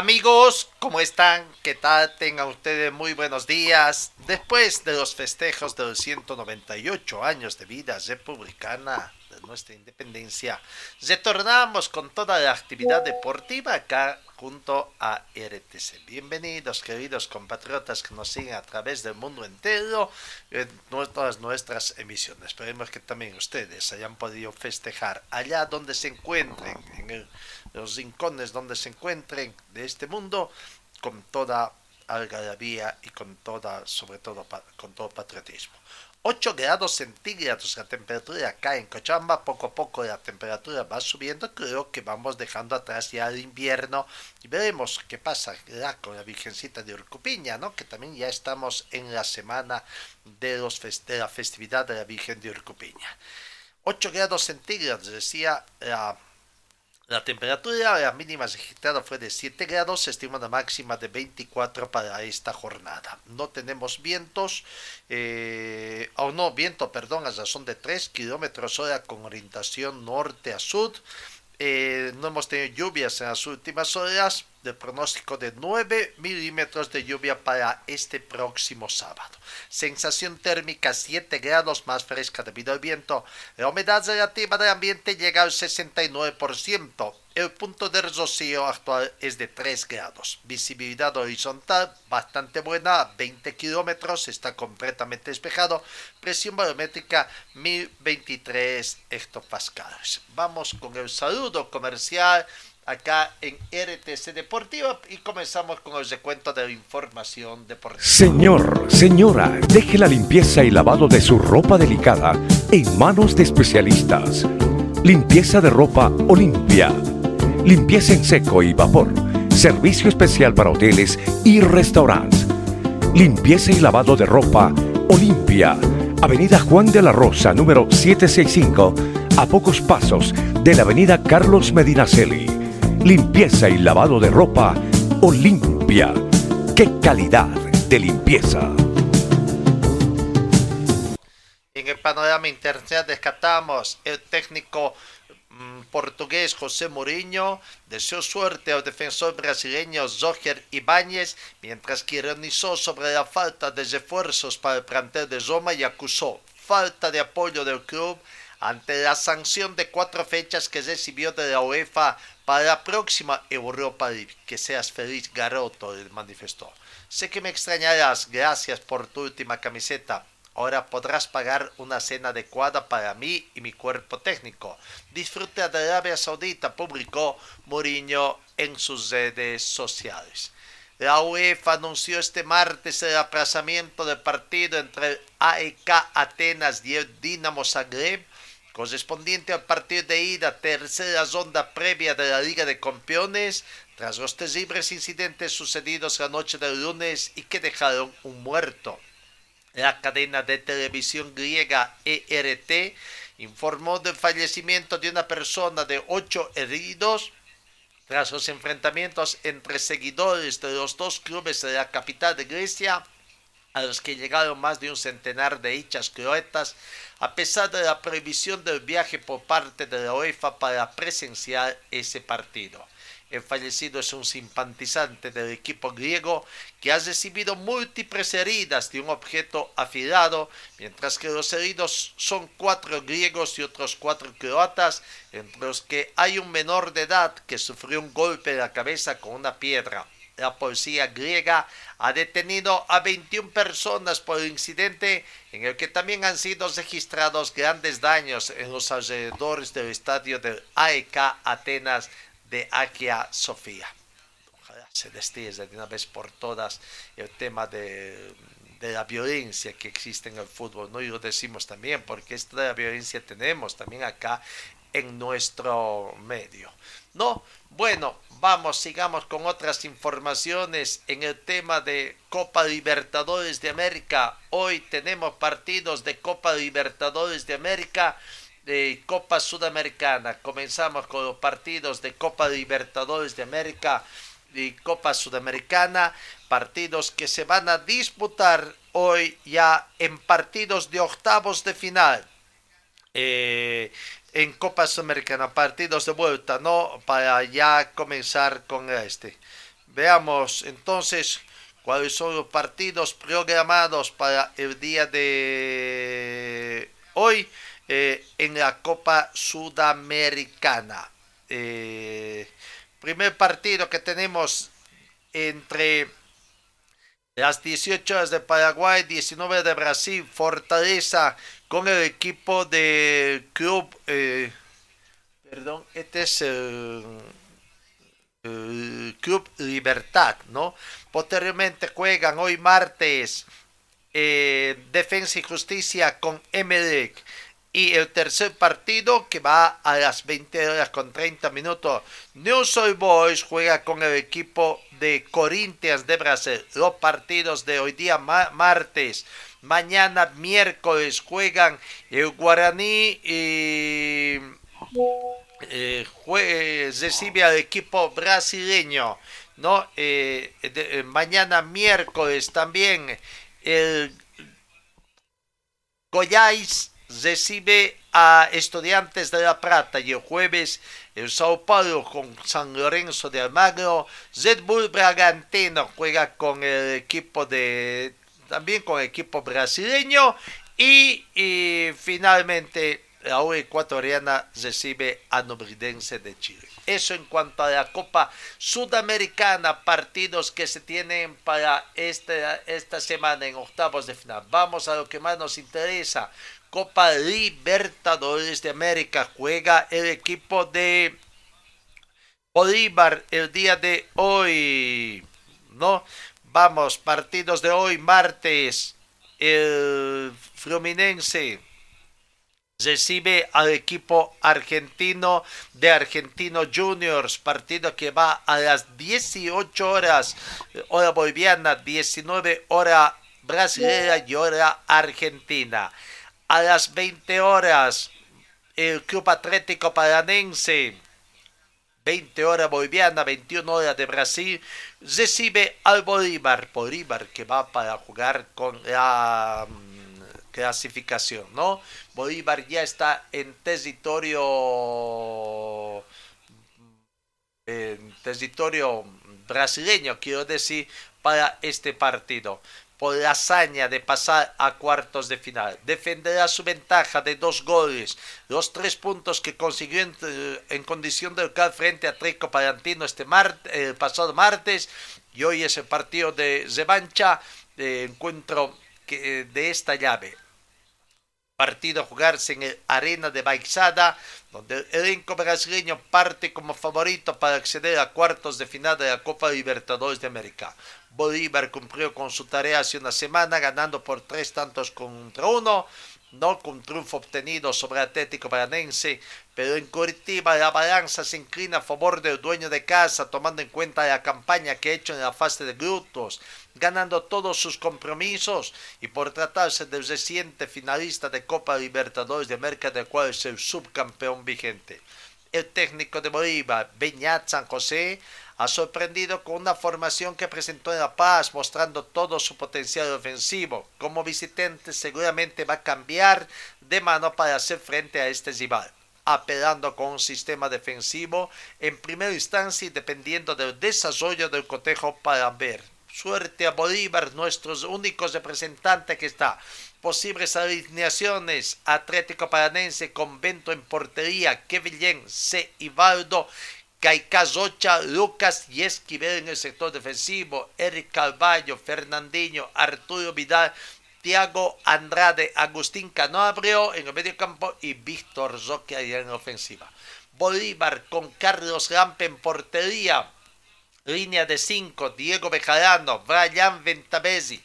Amigos, ¿cómo están? ¿Qué tal? Tengan ustedes muy buenos días. Después de los festejos de los 198 años de vida republicana de nuestra independencia, retornamos con toda la actividad deportiva acá junto a RTC. Bienvenidos, queridos compatriotas que nos siguen a través del mundo entero en todas nuestras emisiones. Esperemos que también ustedes hayan podido festejar allá donde se encuentren, en el- los rincones donde se encuentren de este mundo, con toda algarabía y con toda, sobre todo, con todo patriotismo. 8 grados centígrados la temperatura acá en Cochabamba, poco a poco la temperatura va subiendo, creo que vamos dejando atrás ya el invierno y veremos qué pasa con la Virgencita de Urcupiña, ¿no? que también ya estamos en la semana de, los de la festividad de la Virgen de Urcupiña. 8 grados centígrados, decía la la temperatura, mínima registrada fue de 7 grados, se estima una máxima de 24 para esta jornada. No tenemos vientos, eh, o no, viento, perdón, a razón de 3 kilómetros hora con orientación norte a sur. Eh, no hemos tenido lluvias en las últimas horas, de pronóstico de 9 milímetros de lluvia para este próximo sábado. Sensación térmica 7 grados más fresca debido al viento. La humedad relativa del ambiente llega al 69%. El punto de rocío actual es de 3 grados. Visibilidad horizontal bastante buena, 20 kilómetros, está completamente despejado. Presión barométrica 1023 hectopascales. Vamos con el saludo comercial acá en RTC Deportiva y comenzamos con el recuento de la información deportiva. Señor, señora, deje la limpieza y lavado de su ropa delicada en manos de especialistas. Limpieza de ropa Olimpia. Limpieza en seco y vapor. Servicio especial para hoteles y restaurantes. Limpieza y lavado de ropa Olimpia. Avenida Juan de la Rosa, número 765, a pocos pasos de la Avenida Carlos Medinaceli. Limpieza y lavado de ropa Olimpia. ¡Qué calidad de limpieza! En el panorama internacional descartamos el técnico portugués José Mourinho deseó suerte al defensor brasileño Roger Ibáñez, mientras que ironizó sobre la falta de refuerzos para el plantel de Roma y acusó falta de apoyo del club ante la sanción de cuatro fechas que recibió de la UEFA para la próxima Europa League. Que seas feliz, Garoto, le manifestó. Sé que me extrañarás, gracias por tu última camiseta. Ahora podrás pagar una cena adecuada para mí y mi cuerpo técnico. Disfruta de Arabia Saudita, publicó Mourinho en sus redes sociales. La UEFA anunció este martes el aplazamiento del partido entre el AEK Atenas y el Dinamo Zagreb, correspondiente al partido de ida, tercera ronda previa de la Liga de Campeones, tras los terribles incidentes sucedidos la noche del lunes y que dejaron un muerto. La cadena de televisión griega ERT informó del fallecimiento de una persona de ocho heridos tras los enfrentamientos entre seguidores de los dos clubes de la capital de Grecia, a los que llegaron más de un centenar de hinchas croatas, a pesar de la prohibición del viaje por parte de la UEFA para presenciar ese partido. El fallecido es un simpatizante del equipo griego que ha recibido múltiples heridas de un objeto afilado, mientras que los heridos son cuatro griegos y otros cuatro croatas, entre los que hay un menor de edad que sufrió un golpe en la cabeza con una piedra. la policía griega ha detenido a 21 personas por el incidente en el que también han sido registrados grandes daños en los alrededores del estadio del AEK Atenas de Akia Sofía. Ojalá se destille de una vez por todas el tema de, de la violencia que existe en el fútbol, ¿no? Y lo decimos también, porque esta de la violencia tenemos también acá en nuestro medio. ¿No? Bueno, vamos, sigamos con otras informaciones en el tema de Copa Libertadores de América. Hoy tenemos partidos de Copa Libertadores de América de Copa Sudamericana. Comenzamos con los partidos de Copa Libertadores de América y Copa Sudamericana, partidos que se van a disputar hoy ya en partidos de octavos de final. Eh, en Copa Sudamericana, partidos de vuelta, ¿no? Para ya comenzar con este. Veamos entonces cuáles son los partidos programados para el día de hoy eh, en la Copa Sudamericana. Eh, primer partido que tenemos entre las 18 horas de Paraguay, 19 de Brasil, Fortaleza con el equipo de Club, eh, perdón, este es Club Libertad, ¿no? Posteriormente juegan hoy martes Defensa y Justicia con Emelec. Y el tercer partido que va a las 20 horas con 30 minutos. New Soul Boys juega con el equipo de Corinthians de Brasil. Los partidos de hoy día martes. Mañana miércoles juegan el Guaraní y eh, recibe al equipo brasileño. ¿no? Eh, eh, mañana miércoles también el Goiás recibe a Estudiantes de La Plata y el jueves el Sao Paulo con San Lorenzo de Almagro. Red Bragantino juega con el equipo de también con el equipo brasileño y, finalmente la U ecuatoriana recibe a Nobridense de Chile. Eso en cuanto a la Copa Sudamericana, partidos que se tienen para esta, esta semana en octavos de final. Vamos a lo que más nos interesa. Copa Libertadores de América juega el equipo de Bolívar el día de hoy. ¿No? Vamos, partidos de hoy, martes. El Fluminense recibe al equipo argentino de Argentino Juniors, partido que va a las 18 horas, hora boliviana, 19 hora brasileña y hora argentina. A las 20 horas, el Club Atlético Paranense 20 horas boliviana, 21 horas de Brasil, recibe al Bolívar, Bolívar que va para jugar con la mm, clasificación, ¿no? Bolívar ya está en territorio en territorio brasileño, quiero decir, para este partido por la hazaña de pasar a cuartos de final. Defenderá su ventaja de dos goles, los tres puntos que consiguió en, condición de local frente a Treco Palantino este el pasado martes y hoy es el partido de revancha de encuentro que, de esta llave. Partido a jugarse en el Arena de Baixada, donde el elenco brasileño parte como favorito para acceder a cuartos de final de la Copa Libertadores de América. Bolívar cumplió con su tarea hace una semana, ganando por tres tantos contra uno, no con triunfo obtenido sobre Atlético Paranense, pero en Curitiba la balanza se inclina a favor del dueño de casa, tomando en cuenta la campaña que ha hecho en la fase de grupos, ganando todos sus compromisos y por tratarse del reciente finalista de Copa Libertadores de América, del cual es el subcampeón vigente. El técnico de Bolívar, Beñat San José, ha sorprendido con una formación que presentó en La Paz, mostrando todo su potencial ofensivo. Como visitante seguramente va a cambiar de mano para hacer frente a este rival apelando con un sistema defensivo en primera instancia y dependiendo del desarrollo del cotejo para ver. Suerte a Bolívar, nuestros únicos representantes que está. Posibles alineaciones, Atlético Paranense, Convento en portería, Kevin C. Ivaldo, Gaika Zocha, Lucas y Esquivel en el sector defensivo, Eric Calvallo, Fernandinho, Arturo Vidal, Tiago Andrade, Agustín Canabrio en el medio campo y Víctor Zoque en la ofensiva. Bolívar con Carlos Lampe en portería. Línea de 5, Diego Bejarano, Brian Ventabesi,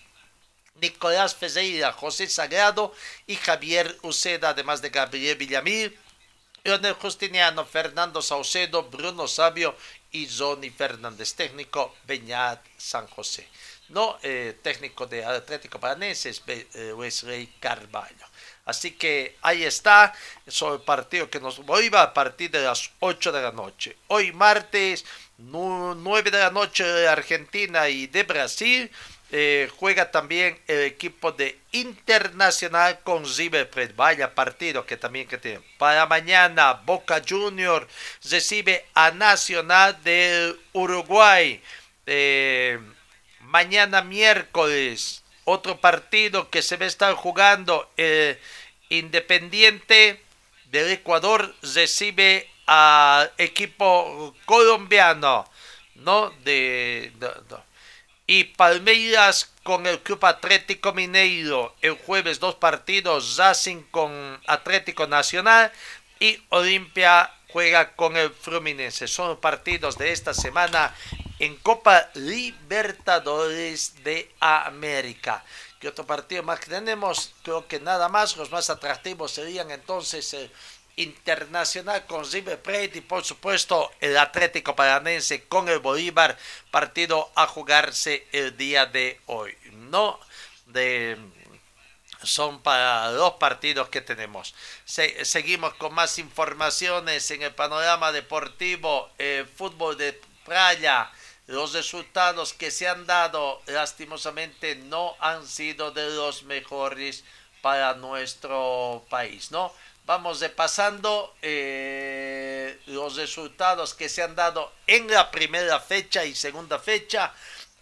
Nicolás Ferreira, José Sagrado y Javier Uceda, además de Gabriel Villamil, Leonel Justiniano, Fernando Saucedo, Bruno Sabio y Johnny Fernández, técnico Beñat San José no eh, técnico de Atlético Paranense, eh, Wesley Carvalho. Así que ahí está, sobre el partido que nos va a partir de las 8 de la noche. Hoy martes, 9 de la noche de Argentina y de Brasil. Eh, juega también el equipo de Internacional con River. Vaya partido que también que tiene. Para mañana, Boca Junior recibe a Nacional del Uruguay. Eh, mañana miércoles, otro partido que se va a estar jugando, eh, Independiente del Ecuador recibe al equipo colombiano, ¿no? De, y Palmeiras con el Club Atlético Mineiro. El jueves dos partidos, Racing con Atlético Nacional y Olimpia juega con el Fluminense. Son partidos de esta semana en Copa Libertadores de América. ¿Qué otro partido más tenemos? Creo que nada más. Los más atractivos serían entonces el Internacional con River Plate y por supuesto el Atlético Paranense con el Bolívar. Partido a jugarse el día de hoy. No de son para los partidos que tenemos. seguimos con más informaciones en el panorama deportivo, el fútbol de playa los resultados que se han dado lastimosamente no han sido de los mejores para nuestro país, ¿no? Vamos repasando eh, los resultados que se han dado en la primera fecha y segunda fecha.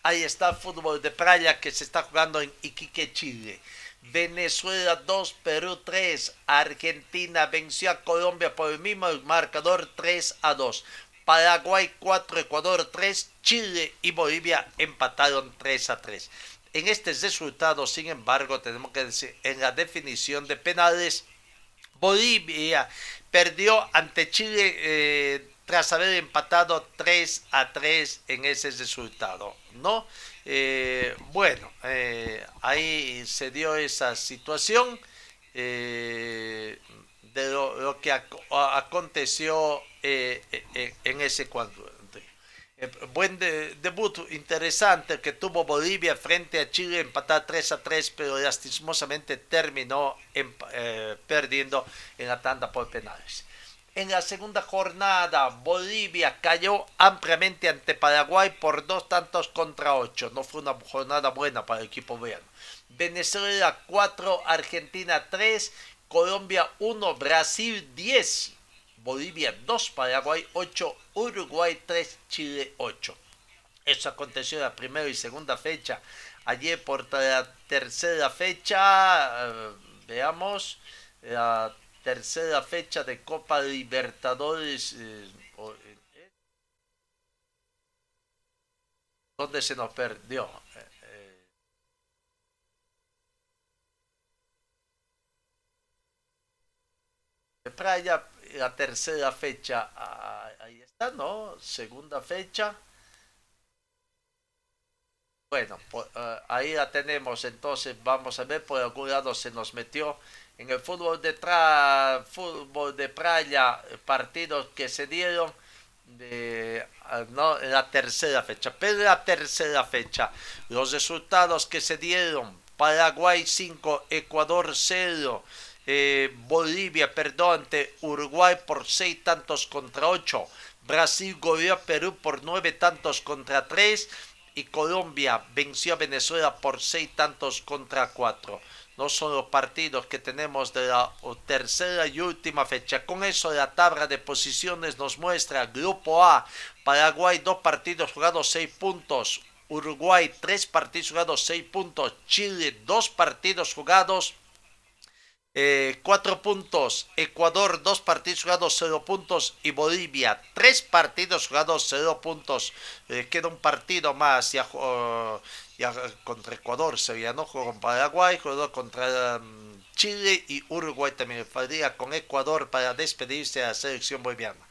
Ahí está el fútbol de playa que se está jugando en Iquique, Chile. Venezuela 2, Perú 3. Argentina venció a Colombia por el mismo marcador 3 a 2. Paraguay 4, Ecuador 3, Chile y Bolivia empataron 3 a 3. En este resultado, sin embargo, tenemos que decir, en la definición de penales, Bolivia perdió ante Chile eh, tras haber empatado 3 a 3 en ese resultado, ¿no? Eh, bueno, eh, ahí se dio esa situación de lo, que aconteció en ese cuadro. Buen debut interesante que tuvo Bolivia frente a Chile, empatar 3 a 3, pero lastimosamente terminó perdiendo en la tanda por penales. En la segunda jornada, Bolivia cayó ampliamente ante Paraguay por dos tantos contra ocho. No fue una jornada buena para el equipo veano. Venezuela 4, Argentina 3 Colombia 1, Brasil 10, Bolivia 2, Paraguay 8, Uruguay 3, Chile 8. Eso aconteció en la primera y segunda fecha. Ayer por la tercera fecha, eh, veamos, la tercera fecha de Copa Libertadores. Eh, eh, ¿Dónde se nos perdió? Playa, la tercera fecha, ah, ahí está, ¿no? Segunda fecha. Bueno, ah, ahí la tenemos, entonces vamos a ver, por algún lado se nos metió en el fútbol de, tra fútbol de playa, partidos que se dieron de ah, no, la tercera fecha, pero la tercera fecha, los resultados que se dieron, Paraguay 5, Ecuador 0, eh, Bolivia, perdón, ante Uruguay por seis tantos contra ocho. Brasil goleó a Perú por nueve tantos contra tres. Y Colombia venció a Venezuela por seis tantos contra cuatro. No son los partidos que tenemos de la tercera y última fecha. Con eso la tabla de posiciones nos muestra Grupo A, Paraguay dos partidos jugados seis puntos, Uruguay tres partidos jugados seis puntos, Chile dos partidos jugados eh, cuatro puntos. Ecuador, dos partidos jugados, cero puntos. Y Bolivia, tres partidos jugados, cero puntos. Eh, queda un partido más ya, ya contra Ecuador. Se no jugó con Paraguay, jugó contra mm, Chile y Uruguay también. Faltaría con Ecuador para despedirse de la selección boliviana.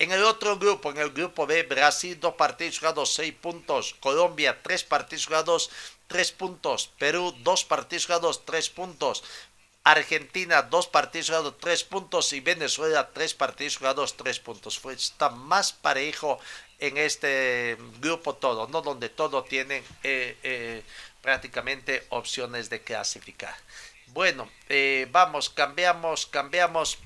En el otro grupo, en el grupo B, Brasil, dos partidos jugados, seis puntos. Colombia, tres partidos jugados, tres puntos. Perú, dos partidos jugados, tres puntos. Argentina, dos partidos jugados, tres puntos. Y Venezuela, tres partidos jugados, tres puntos. Fue, está más parejo en este grupo todo, ¿no? Donde todo tiene eh, eh, prácticamente opciones de clasificar. Bueno, eh, vamos, cambiamos, cambiamos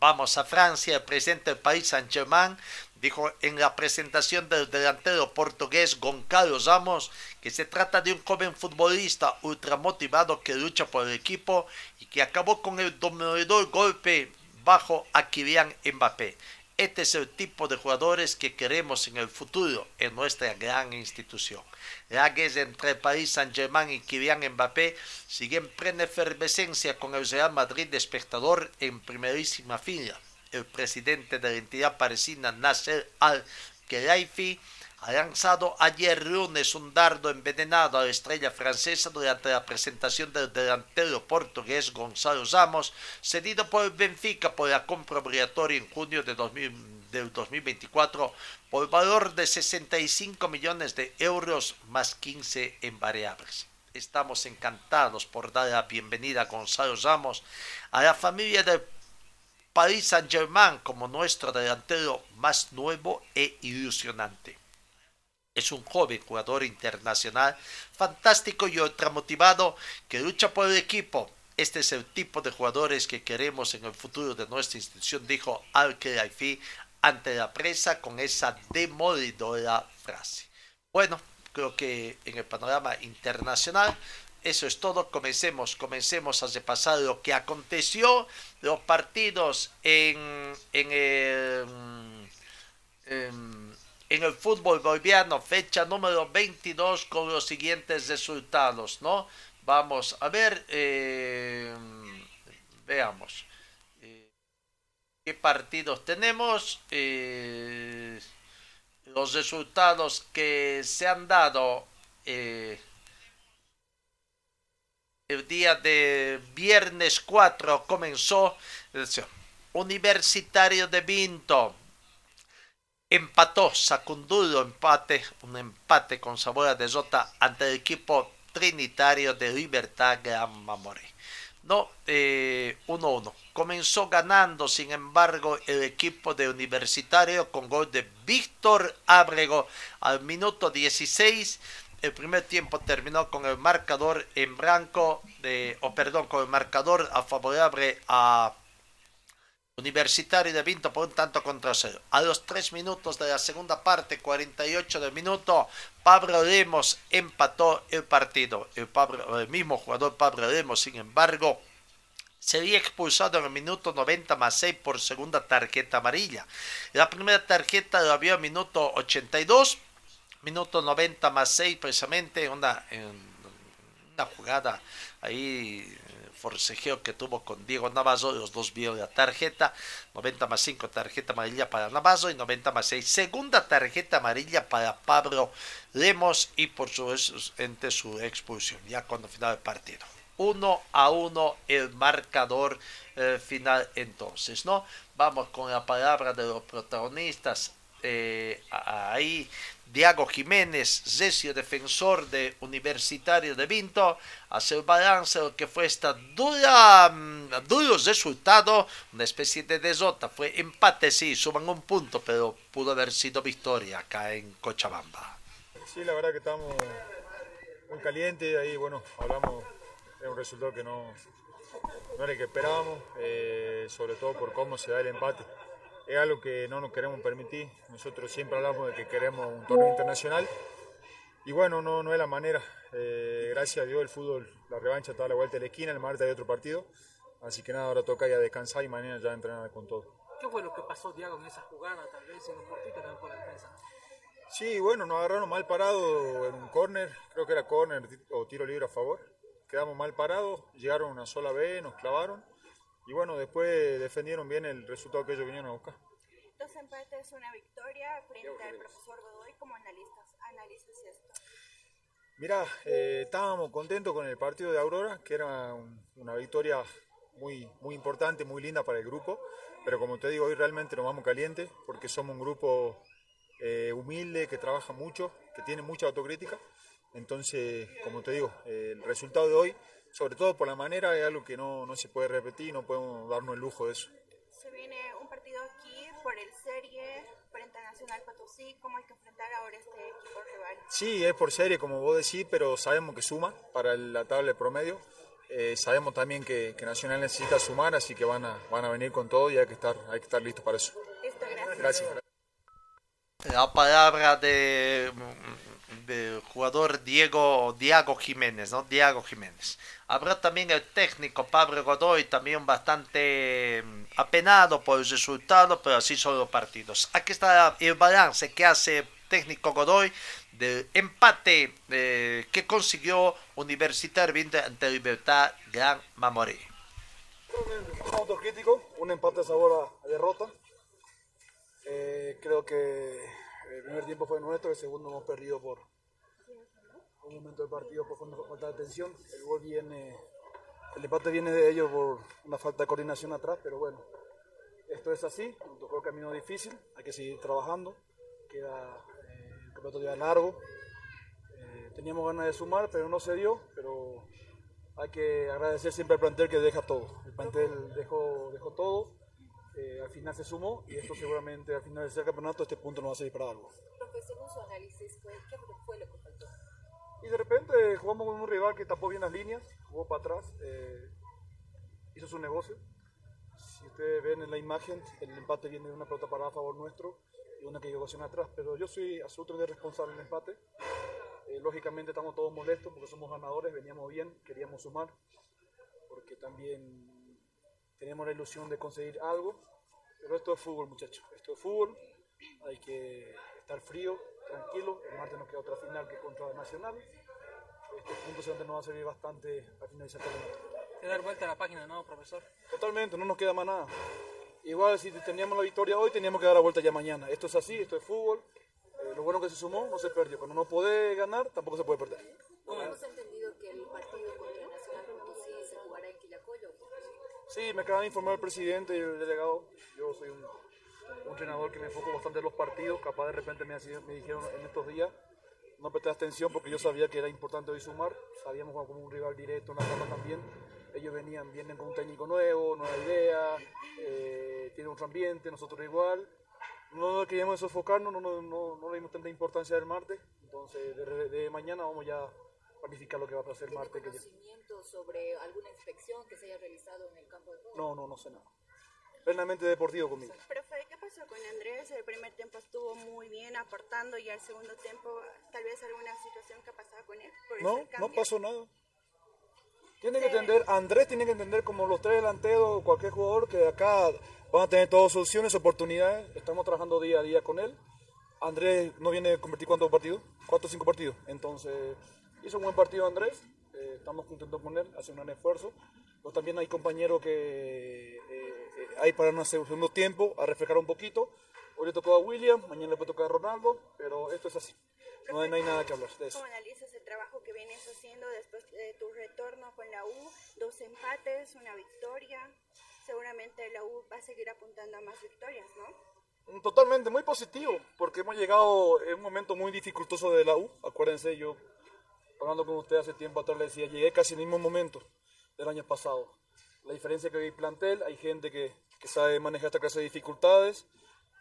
Vamos a Francia, el presidente del país, Saint-Germain, dijo en la presentación del delantero portugués Goncalo Ramos que se trata de un joven futbolista ultramotivado que lucha por el equipo y que acabó con el dominador golpe bajo a Kylian Mbappé. Este es el tipo de jugadores que queremos en el futuro en nuestra gran institución. La guerra entre el Paris Saint-Germain y Kylian Mbappé sigue en plena efervescencia con el Real Madrid de espectador en primerísima fila. El presidente de la entidad parisina, Nasser Al-Khelaifi, ha lanzado ayer lunes un dardo envenenado a la estrella francesa durante la presentación del delantero portugués Gonzalo Ramos, cedido por Benfica por la compra obligatoria en junio de del 2024 por valor de 65 millones de euros más 15 en variables. Estamos encantados por dar la bienvenida a Gonzalo Ramos a la familia del Paris Saint-Germain como nuestro delantero más nuevo e ilusionante. Es un joven jugador internacional, fantástico y ultramotivado que lucha por el equipo. Este es el tipo de jugadores que queremos en el futuro de nuestra institución, dijo al ante la prensa con esa demolidora frase. Bueno, creo que en el panorama internacional eso es todo. Comencemos, comencemos a repasar lo que aconteció, los partidos en, en el... En, en el fútbol boliviano, fecha número 22 con los siguientes resultados, ¿no? Vamos a ver, eh, veamos eh, qué partidos tenemos, eh, los resultados que se han dado el día de viernes 4 comenzó Universitario de Vinto empató, sacó un duro empate, un empate con sabor a derrota ante el equipo trinitario de Libertad Gran Mamoré. No, 1-1. Eh, Comenzó ganando, sin embargo, el equipo de Universitario con gol de Víctor Ábrego al minuto 16. El primer tiempo terminó con el marcador en blanco, de, o perdón, con el marcador a favorable a Universitario de Vinto por un tanto contra cero. A los 3 minutos de la segunda parte, 48 del minuto, Pablo Lemos empató el partido. El, el mismo jugador Pablo Lemos, sin embargo, sería expulsado en el minuto 90 más 6 por segunda tarjeta amarilla. La primera tarjeta la vio en minuto 82, minuto 90 más 6 precisamente, una, una jugada ahí forcejeo que tuvo con Diego Navazo, los dos vio la tarjeta, 90 más 5 tarjeta amarilla para Navazo y 90 más 6 segunda tarjeta amarilla para Pablo Lemos y por su, ente su expulsión, ya cuando final el partido. 1 a 1 el marcador eh, final entonces, ¿no? Vamos con la palabra de los protagonistas. Eh, ahí Diago Jiménez, Zesio, defensor de Universitario de Vinto, hace el balance de lo que fue esta dura, mm, duro resultado, una especie de desota, fue empate, sí, suman un punto, pero pudo haber sido victoria acá en Cochabamba. Sí, la verdad que estamos muy calientes, ahí bueno, hablamos de un resultado que no, no era el que esperábamos, eh, sobre todo por cómo se da el empate es algo que no nos queremos permitir. Nosotros siempre hablamos de que queremos un torneo internacional y bueno, no, no es la manera. Eh, gracias a Dios el fútbol, la revancha está a la vuelta de la esquina, el martes hay otro partido, así que nada, ahora toca ya descansar y mañana ya entrenar con todo. ¿Qué fue lo que pasó, Diego, en esa jugada, tal vez en un cortito también por la defensa? Sí, bueno, nos agarraron mal parado en un córner, creo que era córner o tiro libre a favor quedamos mal parados, llegaron una sola vez, nos clavaron y bueno, después defendieron bien el resultado que ellos vinieron a buscar. Dos empates, una victoria frente al profesor Godoy. ¿Cómo analizas, analizas esto? Mira, eh, estábamos contentos con el partido de Aurora, que era un- una victoria muy, muy importante, muy linda para el grupo, pero como te digo, hoy realmente nos vamos calientes porque somos un grupo eh, humilde, que trabaja mucho, que tiene mucha autocrítica. Entonces, como te digo, eh, el resultado de hoy, sobre todo por la manera, es algo que no, no se puede repetir, no podemos darnos el lujo de eso. Se viene un partido aquí por el Serie frente a Nacional Potosí. ¿Cómo hay que enfrentar ahora este equipo rival? Sí, es por serie, como vos decís, pero sabemos que suma para la tabla de promedio. Eh, sabemos también que, que Nacional necesita sumar, así que van a, van a venir con todo y hay que estar, hay que estar listos para eso. Listo, gracias. Gracias. La palabra de jugador Diego Diego Jiménez, ¿no? Diego Jiménez. Habrá también el técnico Pablo Godoy, también bastante mm, apenado por el resultado, pero así son los partidos. Aquí está el balance que hace técnico Godoy del empate eh, que consiguió Universitario ante Libertad Gran Mamoré. autocrítico, un empate sabor a derrota. Eh, creo que el primer tiempo fue nuestro, el segundo hemos perdido por un momento del partido por falta- falta de atención. El gol viene, el empate viene de ellos por una falta de coordinación atrás, pero bueno, esto es así, nos tocó el camino difícil, hay que seguir trabajando, queda eh, el campeonato todavía largo. Eh, teníamos ganas de sumar, pero no se dio, pero hay que agradecer siempre al plantel que deja todo. El plantel dejó, dejó todo, eh, al final se sumó y esto seguramente al final del campeonato este punto nos va a servir para algo. ¿qué fue lo que faltó? Y de repente jugamos con un rival que tapó bien las líneas, jugó para atrás, eh, hizo su negocio. Si ustedes ven en la imagen, el empate viene de una pelota parada a favor nuestro y una que llegó hacia atrás, pero yo soy absolutamente responsable del empate. Eh, lógicamente estamos todos molestos porque somos ganadores, veníamos bien, queríamos sumar, porque también teníamos la ilusión de conseguir algo, pero esto es fútbol muchachos, esto es fútbol, hay que estar frío, tranquilo, el martes nos queda otra final que contra Nacional, este punto seguramente nos va a servir bastante al finalizar el campeonato. De dar vuelta a la página, ¿no, profesor? Totalmente, no nos queda más nada. Igual si teníamos la victoria hoy, teníamos que dar la vuelta ya mañana. Esto es así, esto es fútbol. Eh, lo bueno que se sumó, no se perdió. Cuando no puede ganar, tampoco se puede perder. Hemos entendido que el partido contra Nacional Potosí se jugará en Quillacollo. Sí, me acaba de informar el presidente y el delegado. Yo soy un, un entrenador que me enfoco bastante en los partidos. Capaz de repente me, dijeron en estos días no presté atención porque yo sabía que era importante hoy sumar. Sabíamos como un rival directo en la tabla también. Ellos venían, vienen con un técnico nuevo, nueva idea, eh, tienen otro ambiente, nosotros igual. No queríamos sofocarnos, no, no, no, no le dimos tanta importancia del martes. Entonces, de, de mañana vamos ya a planificar lo que va a pasar el ¿Tiene martes. que ya- conocimiento sobre alguna inspección que se haya realizado en el campo de juego? No, no, no sé nada. Plenamente deportivo conmigo. Profe, ¿qué pasó con Andrés? El primer tiempo estuvo muy bien aportando y al segundo tiempo tal vez alguna situación que ha pasado con él. Por No, no pasó nada. Tiene que entender, Andrés tiene que entender como los tres delanteros, cualquier jugador, que acá van a tener todas soluciones, oportunidades. Estamos trabajando día a día con él. Andrés no viene a convertir cuántos partidos, cuatro o cinco partidos. Entonces, hizo un buen partido Andrés. eh, estamos contentos con él, hace un gran esfuerzo. Pero también hay compañeros que eh, hay para un segundo tiempo, a reflejar un poquito. Hoy le tocó a William, mañana le puede tocar a Ronaldo, pero esto es así. No hay, no hay nada que hablar de eso. ¿Cómo analizas el trabajo que vienes haciendo después de tu retorno con la U? Dos empates, una victoria. Seguramente la U va a seguir apuntando a más victorias, ¿no? Totalmente, muy positivo, porque hemos llegado en un momento muy dificultoso de la U. Acuérdense, yo hablando con usted hace tiempo atrás le decía, llegué casi en el mismo momento del año pasado. La diferencia que hay plantel, hay gente que, que sabe manejar esta clase de dificultades.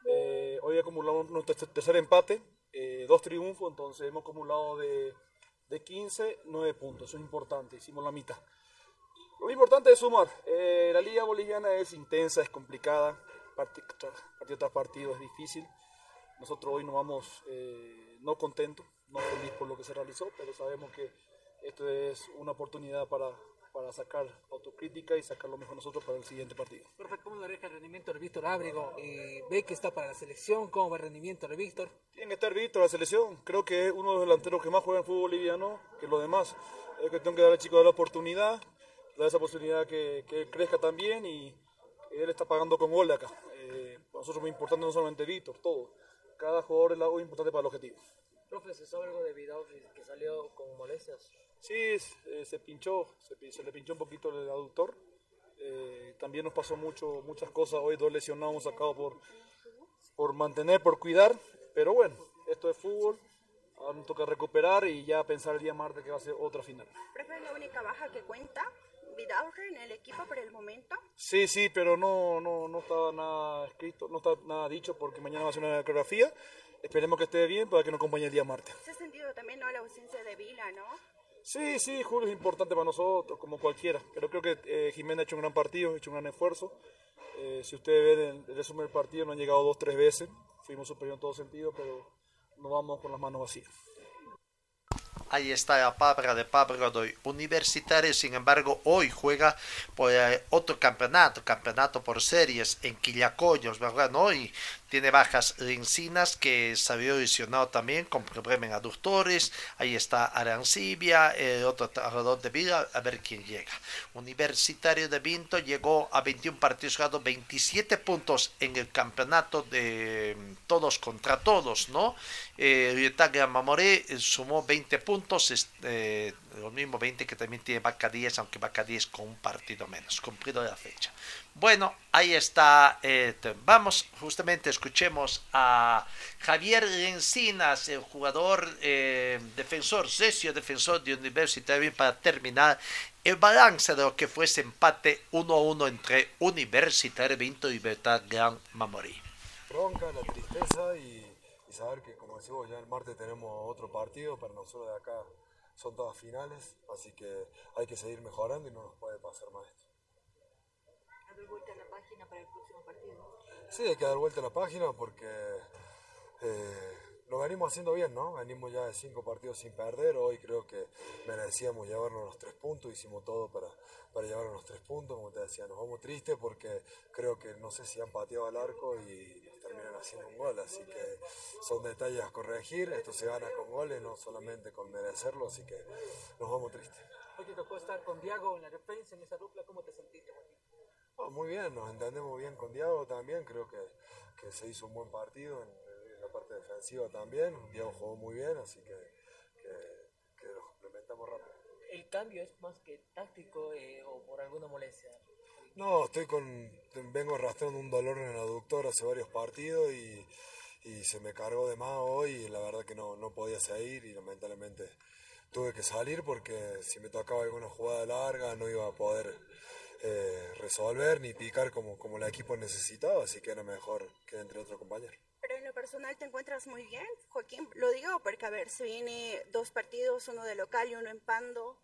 Eh, hoy acumulamos nuestro ter- tercer empate, eh, dos triunfos, entonces hemos acumulado de, de 15, 9 puntos, eso es importante, hicimos la mitad. Lo importante es sumar. Eh, la liga boliviana es intensa, es complicada, partido tras partido es difícil. Nosotros hoy nos vamos eh, no contentos, no feliz por lo que se realizó, pero sabemos que esto es una oportunidad para, para sacar autocrítica y sacar lo mejor nosotros para el siguiente partido. Profe, ¿cómo le deja el rendimiento de Víctor Ábrego? Eh, ¿Ve que está para la selección? ¿Cómo va el rendimiento de Víctor? Tiene que estar Víctor la selección. Creo que es uno de los delanteros que más juega en fútbol boliviano que los demás. Es cuestión que darle al chico la oportunidad, dar esa posibilidad que, que él crezca también y él está pagando con gol de acá. Eh, para nosotros es muy importante no solamente Víctor, todo. Cada jugador es importante para el objetivo. Profe, ¿se sabe algo de Vidal que, que salió con molestias? Sí, eh, se pinchó, se, se le pinchó un poquito el aductor. Eh, también nos pasó mucho, muchas cosas. Hoy dos lesionados hemos sacado por, por mantener, por cuidar. Pero bueno, esto es fútbol. Ahora nos toca recuperar y ya pensar el día martes que va a ser otra final. Profe, es la única baja que cuenta Vidaurre en el equipo por el momento. Sí, sí, pero no, no, no está nada escrito, no está nada dicho porque mañana va a ser una coreografía. Esperemos que esté bien para que nos acompañe el día martes. Se ha sentido también ¿no? la ausencia de Vila, ¿no? Sí, sí, Julio es importante para nosotros, como cualquiera. Pero creo que eh, Jiménez ha hecho un gran partido, ha hecho un gran esfuerzo. Eh, si ustedes ven el resumen del partido, no han llegado dos, tres veces. Fuimos superiores en todo sentido, pero no vamos con las manos vacías. Ahí está la palabra de Pablo Godoy. Universitario, sin embargo, hoy juega por eh, otro campeonato, campeonato por series en Quillacollos, ¿verdad? ¿No? Tiene bajas Lincinas, que se había lesionado también con problemas en aductores. Ahí está Arancibia, otro trabajador de vida, a ver quién llega. Universitario de Vinto llegó a 21 partidos jugados, 27 puntos en el campeonato de mm, todos contra todos, ¿no? Eh, Mamoré eh, sumó 20 puntos, este, los mismos 20 que también tiene Vaca 10, aunque Vaca 10 con un partido menos, cumplido la fecha. Bueno, ahí está. eh, vamos, justamente escuchemos a Javier Encinas, el jugador eh, defensor, sesio defensor de Universitario, para terminar el balance de lo que fue ese empate 1-1 entre Universitario Vinto y Libertad Gran Mamorí. bronca, la tristeza y, y saber que, como decimos, ya el martes tenemos otro partido, para nosotros de acá son todas finales, así que hay que seguir mejorando y no nos puede pasar más esto. ¿Ha dado vuelta a la página para el próximo partido? Sí, hay que dar vuelta a la página porque eh, lo venimos haciendo bien, ¿no? Venimos ya de cinco partidos sin perder, hoy creo que merecíamos llevarnos los tres puntos, hicimos todo para, para llevarnos los tres puntos, como te decía, nos vamos tristes porque creo que no sé si han pateado al arco y nos terminan haciendo un gol, así que son detalles a corregir, esto se gana con goles, no solamente con merecerlo, así que nos vamos tristes. Hoy te tocó estar con Diago en la defensa, en esa dupla, ¿cómo te sentiste? Muy bien, nos entendemos bien con Diego también, creo que, que se hizo un buen partido en, en la parte defensiva también, Diego jugó muy bien, así que, que, que nos complementamos rápido. ¿El cambio es más que táctico eh, o por alguna molestia? No, estoy con, vengo arrastrando un dolor en el aductor hace varios partidos y, y se me cargó de más hoy y la verdad que no, no podía seguir y lamentablemente tuve que salir porque si me tocaba alguna jugada larga no iba a poder eh, resolver ni picar como, como el equipo necesitaba, así que era mejor que entre otro compañero. Pero en lo personal te encuentras muy bien, Joaquín. Lo digo porque, a ver, se viene dos partidos, uno de local y uno en Pando.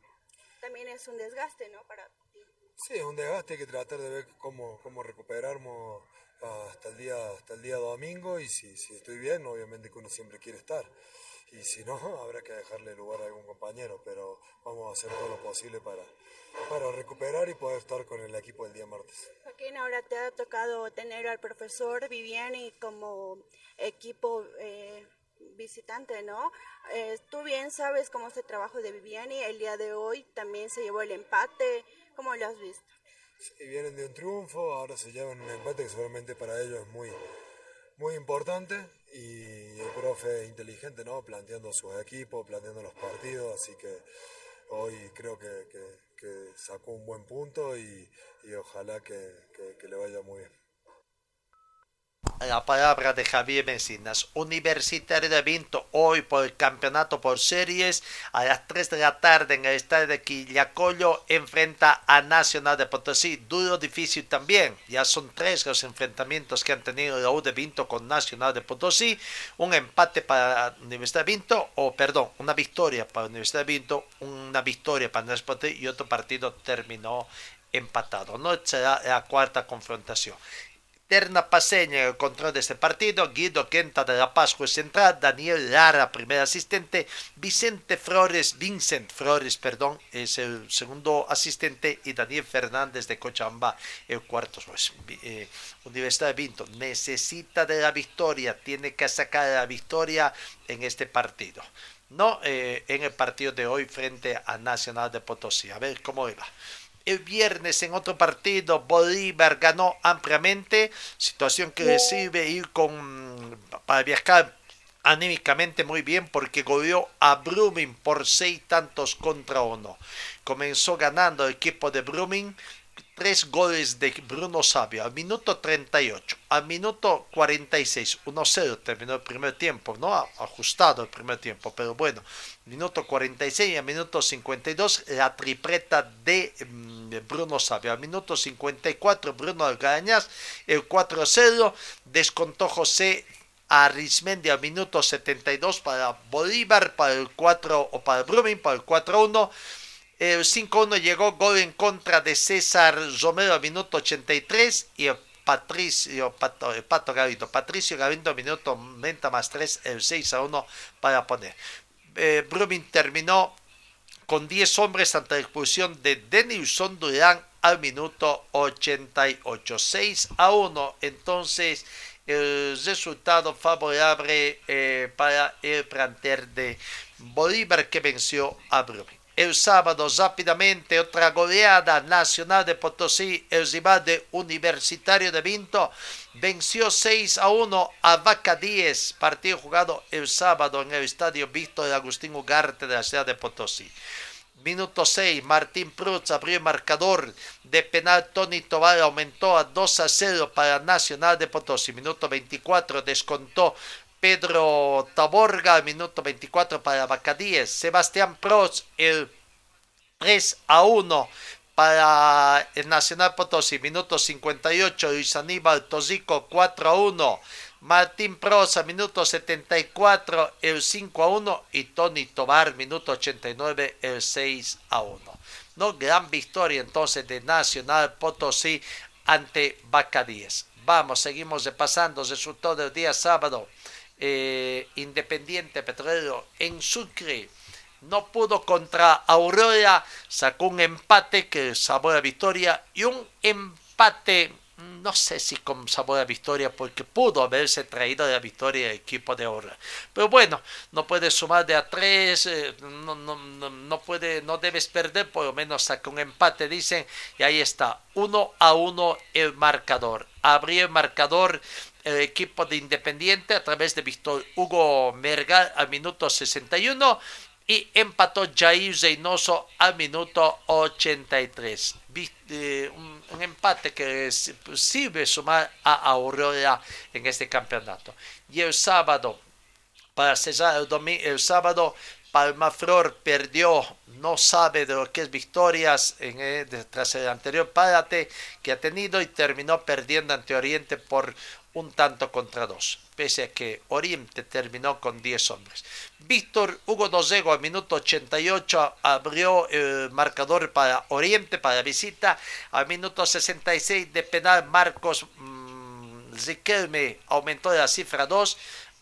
También es un desgaste, ¿no? Para ti. Sí, es un desgaste, hay que tratar de ver cómo, cómo recuperarnos hasta el día, hasta el día domingo y si, si estoy bien, obviamente que uno siempre quiere estar. Y si no, habrá que dejarle lugar a algún compañero, pero vamos a hacer todo lo posible para, para recuperar y poder estar con el equipo el día martes. Joaquín, ahora te ha tocado tener al profesor Viviani como equipo eh, visitante, ¿no? Eh, tú bien sabes cómo es el trabajo de Viviani. El día de hoy también se llevó el empate. ¿Cómo lo has visto? Sí, vienen de un triunfo, ahora se llevan un empate que seguramente para ellos es muy, muy importante y el profe es inteligente, ¿no? Planteando sus equipos, planteando los partidos, así que hoy creo que, que- que sacó un buen punto y, y ojalá que, que- que le vaya muy bien. La palabra de Javier Mencinas, Universitario de Vinto, hoy por el campeonato por series, a las 3 de la tarde en el estadio de Quillacollo, enfrenta a Nacional de Potosí. Duro, difícil también. Ya son tres los enfrentamientos que han tenido la de Vinto con Nacional de Potosí. Un empate para Universidad de Vinto, o perdón, una victoria para Universidad de Vinto, una victoria para Nacional de Potosí y otro partido terminó empatado. No será la cuarta confrontación. Terna Paseña en el control de este partido, Guido Quenta de La Paz, juez central, Daniel Lara, primer asistente, Vicente Flores, Vincent Flores, perdón, es el segundo asistente, y Daniel Fernández de Cochabamba, el cuarto juez. Eh, Universidad de Vinto necesita de la victoria, tiene que sacar la victoria en este partido. ¿no? Eh, en el partido de hoy frente a Nacional de Potosí. A ver cómo iba. El viernes en otro partido, Bolívar ganó ampliamente, situación que le sirve ir con, para viajar anímicamente muy bien porque goleó a Brumming por seis tantos contra uno. Comenzó ganando el equipo de Brumming tres goles de Bruno Sabio al minuto 38, al minuto 46, 1-0 terminó el primer tiempo, no ajustado el primer tiempo, pero bueno, minuto 46 y al minuto 52 la tripleta de mm, Bruno Sabio, al minuto 54 Bruno Algañas, el 4-0, descontó José Arismendi al minuto 72 para Bolívar, para el 4 o para Brumming, para el 4-1. El 5-1 llegó gol en contra de César Romero a minuto 83 y el Patricio Pato, Pato Gavindo. Patricio Gavindo minuto 90 más 3, el 6 a 1 para poner. Eh, terminó con 10 hombres ante la expulsión de Denilson Durán al minuto 88. 6 a 1. Entonces, el resultado favorable eh, para el planter de Bolívar que venció a Brumming. El sábado rápidamente otra goleada nacional de Potosí, el rival de Universitario de Vinto venció 6 a 1 a Vaca 10, partido jugado el sábado en el estadio Víctor Agustín Ugarte de la ciudad de Potosí. Minuto 6, Martín Pruz abrió el marcador de penal. Tony Tobar aumentó a 2 a 0 para Nacional de Potosí. Minuto 24, descontó Pedro Taborga, minuto 24 para Bacadíes. Sebastián Prost, el 3 a 1 para el Nacional Potosí. Minuto 58, Luis Aníbal Tosico 4 a 1. Martín Prosa, minuto 74, el 5 a 1. Y Tony Tobar, minuto 89, el 6 a 1. ¿No? Gran victoria entonces de Nacional Potosí ante Bacadíes. Vamos, seguimos repasando resultado del día sábado. Eh, Independiente Petrolero en Sucre no pudo contra Aurora, sacó un empate que sabor a victoria y un empate, no sé si con sabor a victoria, porque pudo haberse traído la victoria el equipo de Aurora. Pero bueno, no puedes sumar de a tres, eh, no, no, no, puede, no debes perder, por lo menos saca un empate, dicen, y ahí está, uno a uno el marcador. Abrió el marcador el equipo de Independiente a través de Víctor Hugo Mergal al minuto 61 y empató Jair Reynoso al minuto 83. Eh, un, empate que sirve sumar a Aurora en este campeonato. Y el sábado, para cerrar el, el sábado, Palmaflor perdió, no sabe de lo que es victorias en el, tras el anterior párate que ha tenido y terminó perdiendo ante Oriente por un tanto contra dos, pese a que Oriente terminó con 10 hombres. Víctor Hugo Dosego al minuto 88 abrió el marcador para Oriente, para visita. Al minuto 66 de penal Marcos mmm, Riquelme aumentó la cifra 2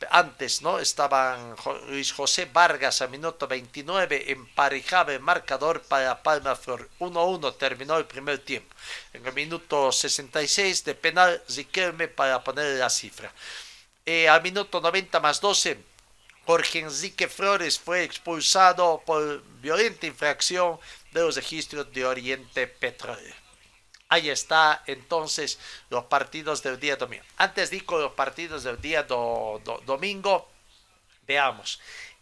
antes no estaban Luis José Vargas a minuto 29 emparejaba el marcador para Palma Flor. 1-1 terminó el primer tiempo. En el minuto 66 de penal Riquelme para poner la cifra. Eh, al minuto 90 más 12 Jorge Enrique Flores fue expulsado por violenta infracción de los registros de Oriente Petróleo Ahí está entonces los partidos del día domingo. Antes digo los partidos del día domingo, veamos.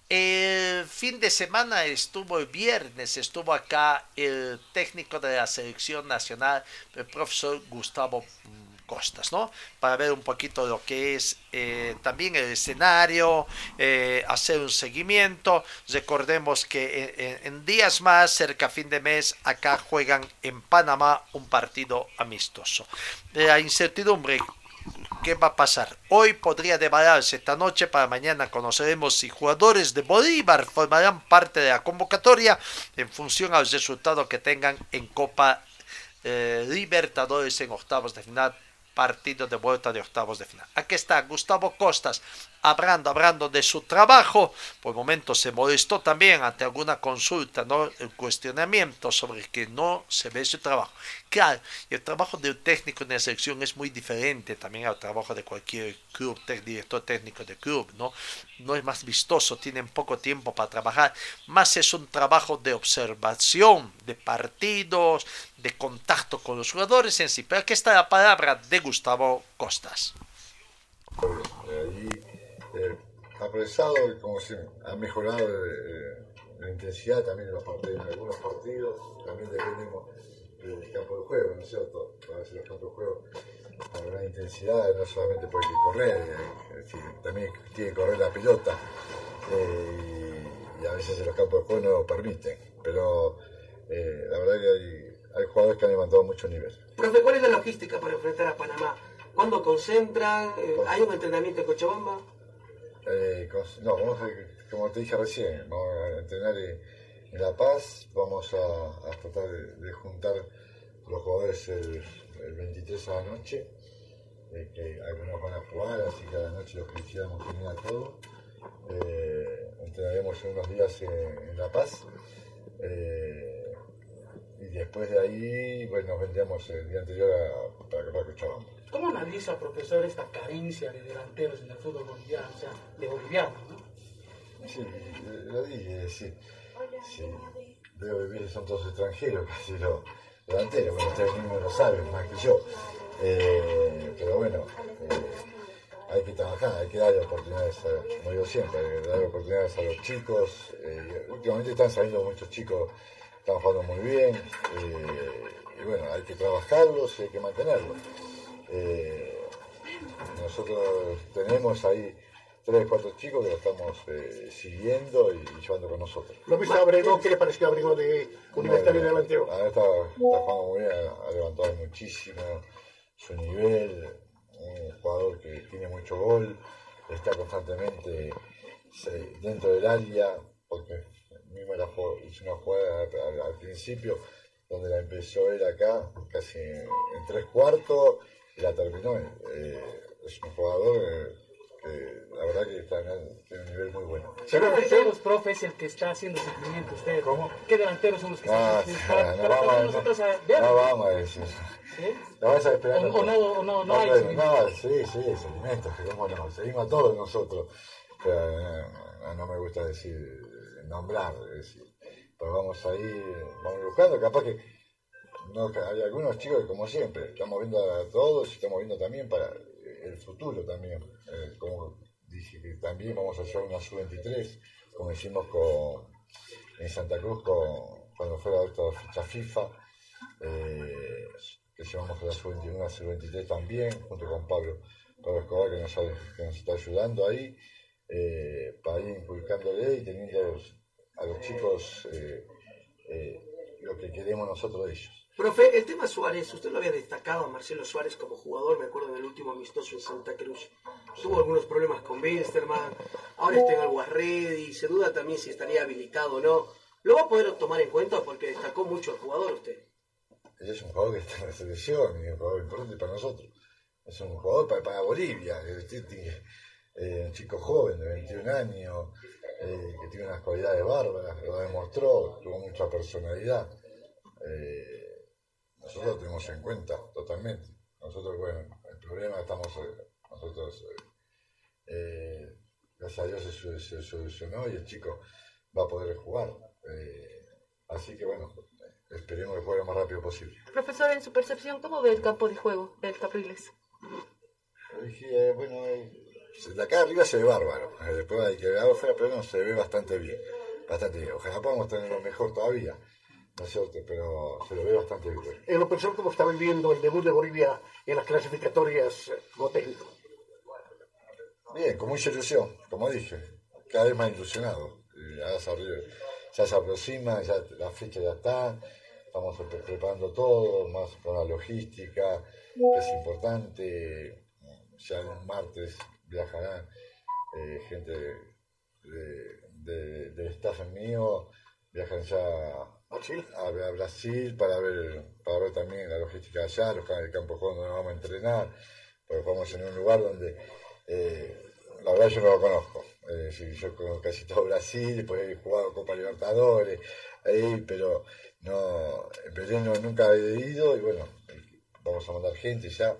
El fin de semana estuvo el viernes, estuvo acá el técnico de la selección nacional, el profesor Gustavo costas, ¿no? Para ver un poquito lo que es eh, también el escenario, eh, hacer un seguimiento. Recordemos que en, días más, cerca fin de mes, acá juegan en Panamá un partido amistoso. La incertidumbre ¿Qué va a pasar? Hoy podría devalarse esta noche, para mañana conoceremos si jugadores de Bolívar formarán parte de la convocatoria en función al resultado que tengan en Copa eh, Libertadores en octavos de final partido de vuelta de octavos de final. Aquí está Gustavo Costas hablando, hablando de su trabajo. Por momentos se molestó también ante alguna consulta, ¿no? El cuestionamiento sobre que no se ve su trabajo. Claro, el trabajo de un técnico en la selección es muy diferente también al trabajo de cualquier club, director técnico de club, ¿no? No es más vistoso, tienen poco tiempo para trabajar, más es un trabajo de observación de partidos, de contacto con los jugadores en sí. Pero aquí está la palabra de Gustavo Costas. Eh, apresado, como se ha mejorado eh, la intensidad también de los partidos, en algunos partidos, también dependemos del campo de juego, ¿no es cierto? A veces los campos de juego, gran intensidad, no solamente porque hay que correr, eh, también tiene que correr la pelota, eh, y, y a veces en los campos de juego no lo permiten, pero la verdad que hay, hay jugadores que han levantado mucho nivel. Profe, ¿cuál es la logística para enfrentar a Panamá? ¿Cuándo concentran? ¿Hay un entrenamiento en Cochabamba? Eh, no, vamos a, como te dije recién, vamos a entrenar en, en La Paz, vamos a, tratar de, juntar los jugadores el, el 23 a la noche, eh, que algunos van a jugar, así que a la noche los que quisiéramos venir a todos. Eh, entrenaremos unos días en, en La Paz. eh, y después de ahí, bueno, nos vendríamos el día anterior a, para, para Cochabamba. ¿Cómo analiza, profesor, esta carencia de delanteros en el fútbol boliviano, o sea, de bolivianos, ¿no? Sí, lo dije, sí. sí. Veo vivir, son todos extranjeros, casi los delanteros. Bueno, ustedes mismos lo saben, más que yo. Eh, pero bueno, eh, hay que trabajar, hay que darle oportunidades, a, como digo siempre, hay que darle oportunidades a los chicos. Eh, últimamente están saliendo muchos chicos, están jugando muy bien. eh, y bueno, hay que trabajarlos y hay que mantenerlos. Eh, nosotros tenemos ahí tres, cuatro chicos que lo estamos eh, siguiendo y, y llevando con nosotros. ¿Lo viste a Abrego? ¿Qué le pareció a Abrego de Universitario de Delantero? Está, está jugando muy bien, ha levantado muchísimo su nivel, un jugador que tiene mucho gol, está constantemente se- dentro del área, porque mismo la hizo una jugada al, principio, donde la empezó él acá, casi en, en tres cuartos, y la terminó. eh, es un jugador eh, que la verdad que está en tiene un nivel muy bueno. ¿Qué delanteros, profe, es el que está haciendo sufrimiento usted? ¿Cómo? ¿Qué delanteros son los que No, están haciendo? Para, no, para vamos, no, nosotros a ver. no vamos a decir. ¿Sí? No vas a esperar. O- o no- o no- no hay pero- seguimiento. No, sí, sí, seguimiento, que cómo no. Seguimos a todos nosotros. Pero eh, no, no me gusta decir, nombrar, es decir, pero vamos ahí, vamos buscando, capaz que hay algunos chicos que como siempre, estamos viendo a todos y estamos viendo también para el futuro también, eh, como dije que también vamos a hacer una sub-23, como hicimos con, en Santa Cruz con, cuando fue la otra fecha FIFA, eh, que llevamos a la sub-21, a sub-23 también, junto con Pablo, Pablo Escobar que nos, que nos está ayudando ahí, eh, para ir inculcándole y teniendo a los, chicos eh, eh, lo que queremos nosotros de ellos. Profe, el tema Suárez, usted lo había destacado a Marcelo Suárez como jugador, me acuerdo en el último amistoso en Santa Cruz. Tuvo algunos problemas con Wilstermann, ahora está en el Guarredi, se duda también si estaría habilitado o no. ¿Lo va a poder tomar en cuenta porque destacó mucho el jugador usted? Es un jugador que está en la selección y es un jugador importante para nosotros. Es un jugador para, para Bolivia, eh, un chico joven de 21 años, eh, que tiene unas cualidades bárbaras, lo demostró, tuvo mucha personalidad. Eh, nosotros lo tenemos en cuenta totalmente. Nosotros, bueno, el problema estamos, nosotros, gracias a Dios se, solucionó y el chico va a poder jugar. Eh, así que bueno, esperemos que juegue lo más rápido posible. Profesor, en su percepción, ¿cómo ve el campo de juego del Capriles? Dije, eh, bueno, eh, de acá arriba se ve bárbaro. Eh, Después hay que ver afuera, pero no se ve bastante bien. Bastante bien. Ojalá podamos tenerlo mejor todavía. ¿No es cierto? Pero se lo ve bastante bien. En lo personal, ¿cómo está viviendo el debut de Bolivia en las clasificatorias eh, técnico? Bien, con mucha ilusión, como dije. Cada vez más ilusionado. Y ya, se, ya se aproxima, ya la fecha ya está. Estamos pre- preparando todo, más con la logística, que es importante. Ya el martes viajarán eh, gente de, de- del mío, viajan ya a, Brasil para ver, para ver también la logística allá, los de campo donde vamos a entrenar, porque jugamos en un lugar donde eh, la verdad yo no lo conozco. Eh, yo conozco casi todo Brasil, después he jugado Copa Libertadores, ahí, pero no, en Belén no- nunca he ido y bueno, vamos a mandar gente ya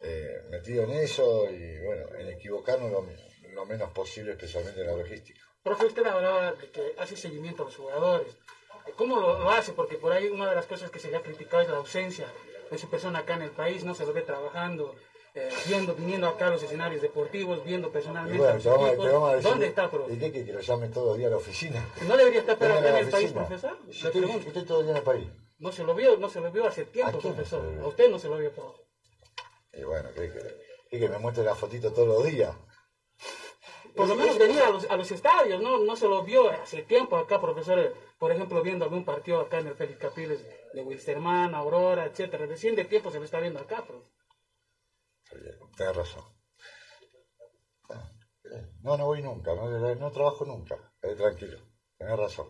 eh, metido en eso y bueno, en equivocarnos lo, lo menos posible, especialmente en la logística. Profe, usted hablaba de que hace seguimiento a los jugadores. ¿Cómo lo, lo hace? Porque por ahí una de las cosas que se le ha criticado es la ausencia de su persona acá en el país, no se lo ve trabajando, eh, viendo, viniendo acá a los escenarios deportivos, viendo personalmente bueno, a los vamos, a- vamos decir, ¿Dónde está, profe? ¿Y qué, que, lo llame todos los días a la oficina? ¿No debería estar acá en el país, profesor? Le estoy, estoy todo el día en el país. No se lo vio, no se lo vio hace tiempo, profesor. A usted no se lo vio, profe. Y bueno, ¿qué, que, que me muestre la fotito todos los días? Por lo menos venía a los, a los estadios, ¿no? No se lo vio hace tiempo acá, profesor. eh, Por ejemplo, viendo algún partido acá en el Félix Capiles de Wilstermann, Aurora, etcétera. Recién de tiempo se lo está viendo acá, profe. Tienes razón. No, no voy nunca, no, no trabajo nunca. Eh, tranquilo, tenés razón.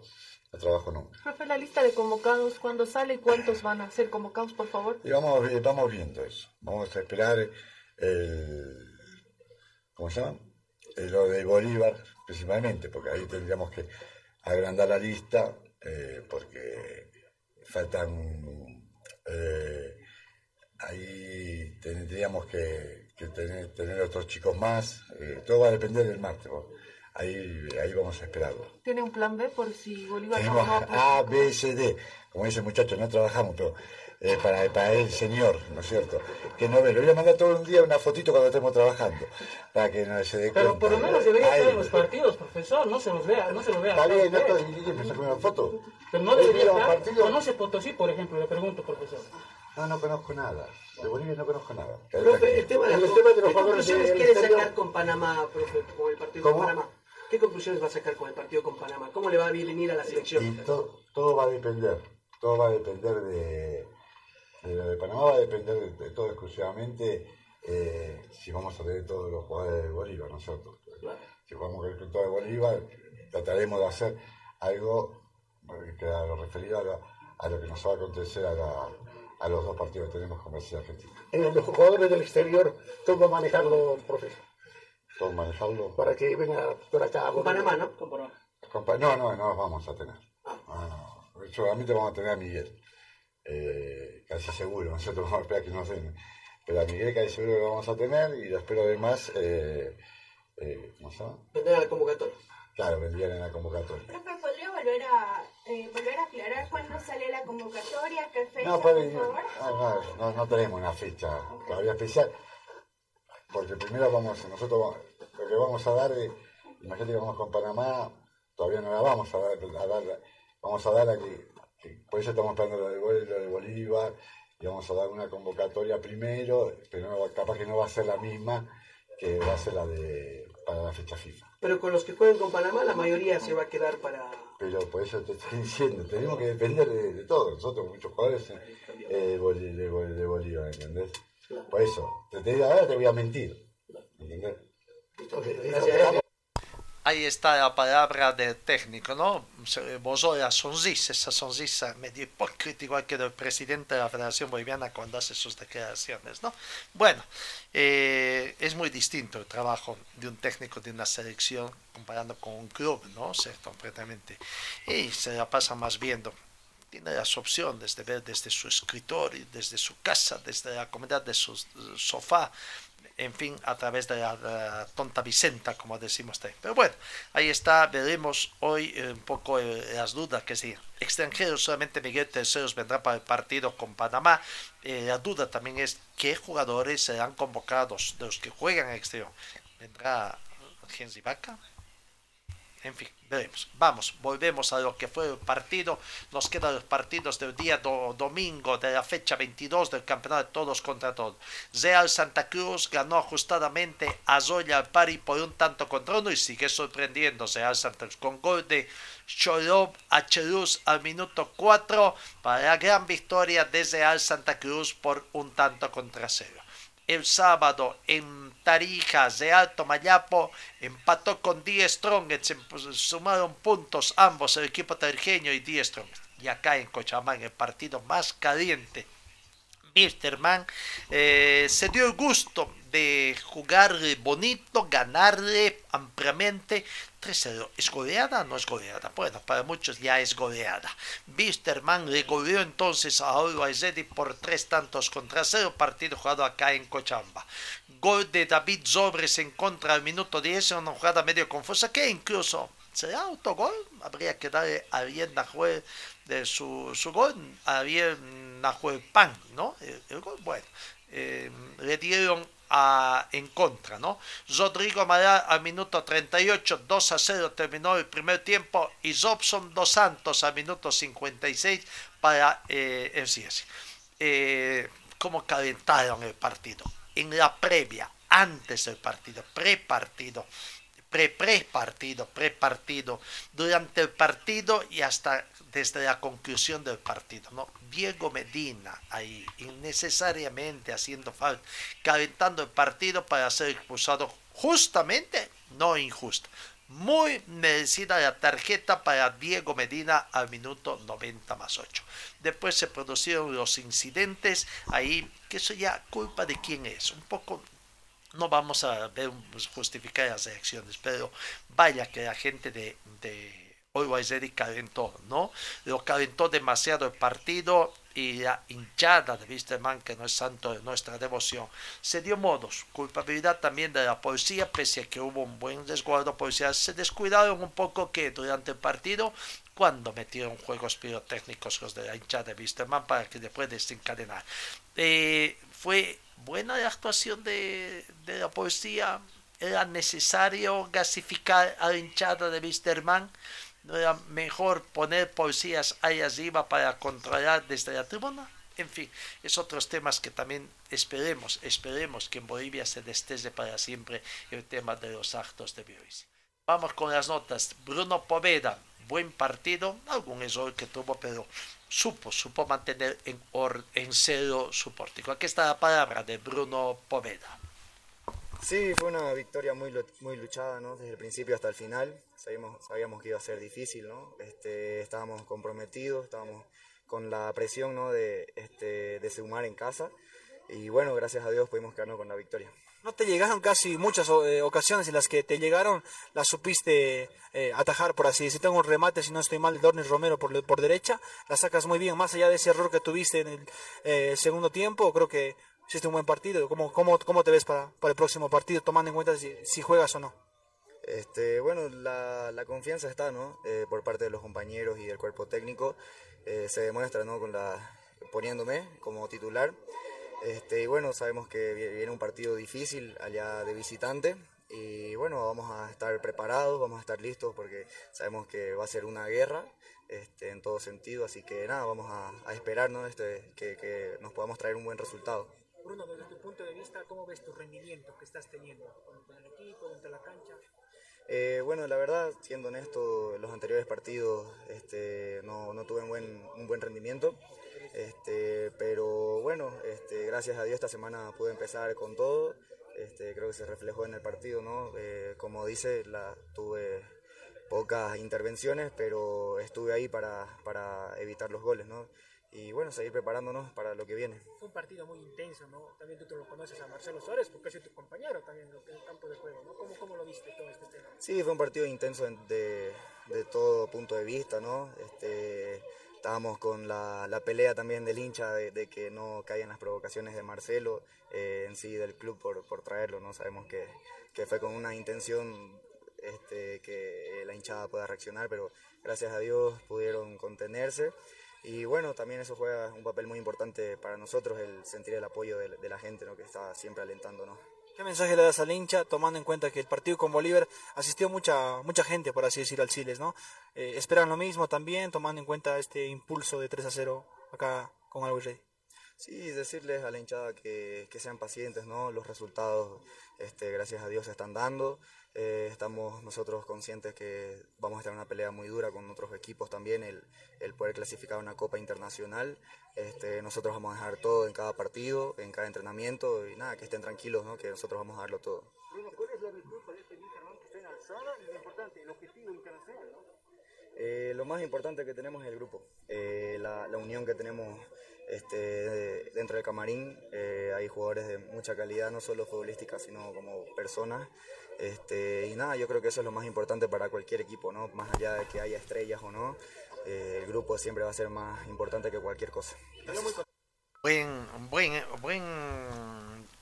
No trabajo nunca. Profe, la lista de convocados, ¿cuándo sale y cuántos van a ser convocados, por favor? Y vamos, vi- vamos viendo eso. Vamos a esperar el. ¿Cómo se llama? Eh, lo de Bolívar, principalmente, porque ahí tendríamos que agrandar la lista, eh, porque faltan. eh, ahí tendríamos que, que tener, tener otros chicos más. eh, todo va a depender del martes. ¿no? Ahí, ahí vamos a esperarlo. ¿Tiene un plan B por si Bolívar no, Tenemos no apuesta? A, B, C, D. Como dice el muchacho, no trabajamos, pero eh, para, para el señor, ¿no es cierto? Que no ve. Le voy a mandar todo un día una fotito cuando estemos trabajando, para que no se dé Pero cuenta. por lo menos debería estar en los partidos, profesor. No se los vea, no se los vea. Está bien, no usted. estoy- ¿y qué, me saco una foto? Pero no debería estar. partido- ¿Conoce Potosí, por ejemplo? Le pregunto, profesor. No, no conozco nada. De Bolivia no conozco nada. Profe, el tema de, El los- tema de los ¿Qué jugadores conclusiones quiere sacar con Panamá, profe, con el partido ¿Cómo? con Panamá? ¿Qué conclusiones va a sacar con el partido con Panamá? ¿Cómo le va a venir a la Y selección? to- todo va a depender, todo va a depender de, de lo de Panamá, va a depender de, de todo exclusivamente eh, si vamos a tener todos los jugadores de Bolívar, ¿no es cierto? Si jugamos con el club de Bolívar, trataremos de hacer algo eh, que a lo referido a, la- a lo que nos va a acontecer a, la- a los dos partidos que tenemos con Brasil y Argentina. En los jugadores del exterior, ¿cómo manejarlo, profesor? Manejarlo. Para que venga por acá. Con Panamá, ¿no? Con Panamá. No, no, no los vamos a tener. No, no. Solamente vamos a tener a Miguel. Eh, casi seguro, nosotros vamos a esperar que nos den. Pero a Miguel casi seguro que lo vamos a tener y lo demás, eh, eh, ¿cómo se llama? Vendrá a la convocatoria. Claro, vendrían en la convocatoria. Profe, ¿podría volver a, eh, volver a aclarar cuándo sale la convocatoria? ¿Qué fecha, No, por favor? no, no, no, no tenemos una fecha todavía especial. Porque primero vamos, nosotros vamos- lo que vamos a dar, eh, imagínate que vamos con Panamá, todavía no la vamos a dar, a dar- vamos a dar a que, que- por eso estamos esperando lo de, lo de Bolívar, y vamos a dar una convocatoria primero, pero no- capaz que no va a ser la misma que va a ser la de para la fecha FIFA. Pero con los que jueguen con Panamá, la mayoría se va a quedar para. Pero por eso te estoy diciendo, tenemos que depender de, de todo. Nosotros, muchos jugadores eh, de, Boli- de, Bol- de Bolívar, ¿entendés? Por eso, te, te, ahora te voy a mentir. ¿Entendés? Ahí está la palabra del técnico, ¿no? Se esbozó la sonrisa, esa sonrisa medio hipócrita, igual que del presidente de la Federación Boliviana cuando hace sus declaraciones, ¿no? Bueno, eh, es muy distinto el trabajo de un técnico de una selección comparando con un club, ¿no? Ser completamente. Y se la pasa más viendo. Tiene las opciones de ver desde su escritorio, desde su casa, desde la comodidad de su sofá, en fin, a través de la, tonta Vicenta, como decimos ahí. Pero bueno, ahí está, veremos hoy eh, un poco eh, las dudas, que si extranjeros solamente Miguel Terceros vendrá para el partido con Panamá. Eh, la duda también es qué jugadores serán convocados de los que juegan el exterior. ¿Vendrá Gensi Vaca? En fin, veremos. Vamos, volvemos a lo que fue el partido. Nos quedan los partidos del día do- domingo de la fecha 22 del campeonato de todos contra todos. Real Santa Cruz ganó ajustadamente a Zoya Pari por un tanto contra uno y sigue sorprendiendo Real Santa Cruz con gol de Cholob a Cheruz al minuto 4 para la gran victoria de Real Santa Cruz por un tanto contra cero el sábado en Tarija de Alto Mayapo empató con Die Strongets, sumaron puntos ambos el equipo tarijeño y Die Strongets. Y acá en Cochabamba, el partido más caliente, Misterman eh, se dio el gusto de jugarle bonito, ganarle, ampliamente 3-0. ¿Es goleada? No es goleada. Bueno, para muchos ya es goleada. Wisterman le goleó entonces a Always Ready por tres tantos contra cero, partido jugado acá en Cochamba. Gol de David Zobres en contra al minuto 10, una jugada medio confusa que incluso será autogol. Habría que darle a bien Nahuel de su, su gol, a bien Nahuel Pan, ¿no? Bueno, eh, le dieron a, en contra, ¿no? Rodrigo Amaral al minuto 38, 2 a 0 terminó el primer tiempo y Robson Dos Santos al minuto 56 para eh, el. Eh, ¿Cómo calentaron el partido? En la previa, antes del partido, pre-partido, pre-pre-partido, pre-partido, durante el partido y hasta desde la conclusión del partido, ¿no? Diego Medina ahí, innecesariamente haciendo falta, calentando el partido para ser expulsado justamente, no injusto. Muy merecida la tarjeta para Diego Medina al minuto 90 más 8. Después se produjeron los incidentes ahí, que eso ya culpa de quién es. Un poco no vamos a ver justificar las reacciones, pero vaya que la gente de Always Ready calentó, ¿no? Lo calentó demasiado el partido y la hinchada de Wisterman, que no es santo de nuestra devoción, se dio modos. Culpabilidad también de la policía, pese a que hubo un buen resguardo policial, se descuidaron un poco que durante el partido, cuando metieron juegos pirotécnicos los de la hinchada de Wisterman para que después desencadenar. Eh, fue buena la actuación de, de la policía, era necesario gasificar a la hinchada de Wisterman ¿No era mejor poner policías ahí arriba para controlar desde la tribuna? En fin, es otros temas que también esperemos, esperemos que en Bolivia se destese para siempre el tema de los actos de violencia. Vamos con las notas. Bruno Poveda, buen partido, algún error que tuvo, pero supo, supo mantener en, or, en cero su pórtico. Aquí está la palabra de Bruno Poveda. Sí, fue una victoria muy, muy luchada, ¿no? Desde el principio hasta el final. Sabíamos, sabíamos que iba a ser difícil, ¿no? Este, estábamos comprometidos, estábamos con la presión, ¿no? De, este, de sumar en casa. Y bueno, gracias a Dios pudimos quedarnos con la victoria. ¿No te llegaron casi muchas eh, ocasiones en las que te llegaron, las supiste eh, atajar, por así decirlo? Tengo un remate, si no estoy mal, de Dornis Romero por, por derecha, la sacas muy bien, más allá de ese error que tuviste en el eh, segundo tiempo, creo que hiciste un buen partido. ¿Cómo, cómo, cómo te ves para, para el próximo partido, tomando en cuenta si, juegas o no? Este, bueno, la, confianza está, ¿no? Eh, por parte de los compañeros y del cuerpo técnico. Eh, se demuestra, ¿no? Con la, poniéndome como titular. Este, y bueno, sabemos que viene un partido difícil allá de visitante. Y bueno, vamos a estar preparados, vamos a estar listos porque sabemos que va a ser una guerra este, en todo sentido. Así que nada, vamos a, a esperar ¿no? este, que, que nos podamos traer un buen resultado. Bruno, desde tu punto de vista, ¿cómo ves tu rendimiento que estás teniendo con el equipo, de la cancha? Eh, bueno, la verdad, siendo honesto, los anteriores partidos este, no, no, tuve un buen, un buen rendimiento, este, pero bueno, este, gracias a Dios esta semana pude empezar con todo, este, creo que se reflejó en el partido, ¿no? Eh, como dice, la, tuve pocas intervenciones, pero estuve ahí para, para evitar los goles, ¿no? Y bueno, seguir preparándonos para lo que viene. Fue un partido muy intenso, ¿no? También tú te lo conoces a Marcelo Suárez, porque es tu compañero también en el campo de juego, ¿no? ¿Cómo, cómo lo viste todo este tema? Sí, fue un partido intenso de, de todo punto de vista, ¿no? Este, estábamos con la, la pelea también del hincha de, de, que no caigan las provocaciones de Marcelo eh, en sí del club por, por traerlo, ¿no? Sabemos que, que fue con una intención este, que la hinchada pueda reaccionar, pero gracias a Dios pudieron contenerse. Y bueno, también eso juega un papel muy importante para nosotros, el sentir el apoyo de, de la gente ¿no? que está siempre alentándonos. ¿Qué mensaje le das al hincha, tomando en cuenta que el partido con Bolívar asistió mucha mucha gente, por así decir, al Siles, ¿no? Eh, ¿Esperan lo mismo también, tomando en cuenta este impulso de 3 a 0 acá con Always Ready? Sí, decirles a la hinchada que, que sean pacientes, ¿no? Los resultados, este, gracias a Dios, se están dando. Eh, estamos nosotros conscientes que vamos a estar en una pelea muy dura con otros equipos también, el, el poder clasificar una Copa Internacional. Este, nosotros vamos a dejar todo en cada partido, en cada entrenamiento y nada, que estén tranquilos, ¿no? que nosotros vamos a darlo todo. Bruno, ¿cuál es la virtud para este que está en alzada lo importante, el objetivo internacional? Eh, lo más importante que tenemos es el grupo, eh, la, la, unión que tenemos este, dentro del camarín eh, hay jugadores de mucha calidad, no solo futbolística, sino como personas. Este, y nada, yo creo que eso es lo más importante para cualquier equipo, ¿no? Más allá de que haya estrellas o no, eh, el grupo siempre va a ser más importante que cualquier cosa. Buen, buen, buen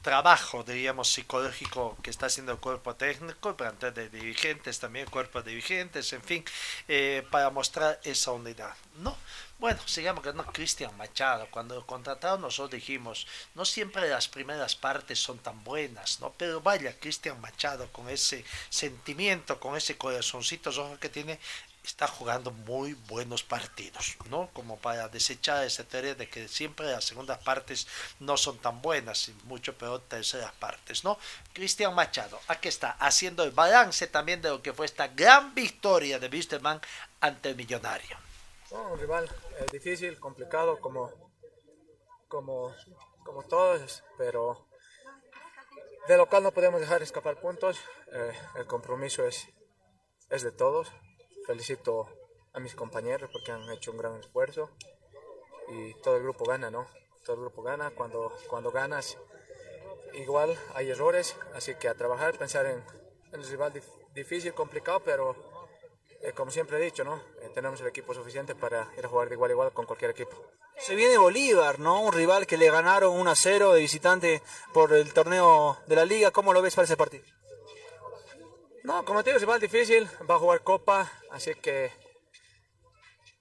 trabajo, diríamos, psicológico que está haciendo el cuerpo técnico, plantel de dirigentes, también el cuerpo dirigentes, en fin, eh, para mostrar esa unidad. No, bueno, sigamos que no, Cristian Machado, cuando lo contrataron nosotros dijimos, no siempre las primeras partes son tan buenas, ¿no? Pero vaya, Cristian Machado con ese sentimiento, con ese corazoncito que tiene, está jugando muy buenos partidos, ¿no? Como para desechar esa teoría de que siempre las segundas partes no son tan buenas, y mucho peor terceras partes, ¿no? Cristian Machado, aquí está, haciendo el balance también de lo que fue esta gran victoria de Wisterman ante el Millonario. un rival eh, difícil, complicado, como, como, como todos, pero de local no podemos dejar escapar puntos, eh, el compromiso es, es de todos, felicito a mis compañeros porque han hecho un gran esfuerzo y todo el grupo gana, ¿no? Todo el grupo gana. Cuando, cuando ganas, igual hay errores, así que a trabajar, pensar en, en el rival difícil, complicado, pero eh, como siempre he dicho, ¿no? Eh, tenemos el equipo suficiente para ir a jugar de igual a igual con cualquier equipo. Se viene Bolívar, ¿no? Un rival que le ganaron 1 a 0 de visitante por el torneo de la liga. ¿Cómo lo ves para ese partido? No, como te digo, más difícil, va a jugar Copa, así que,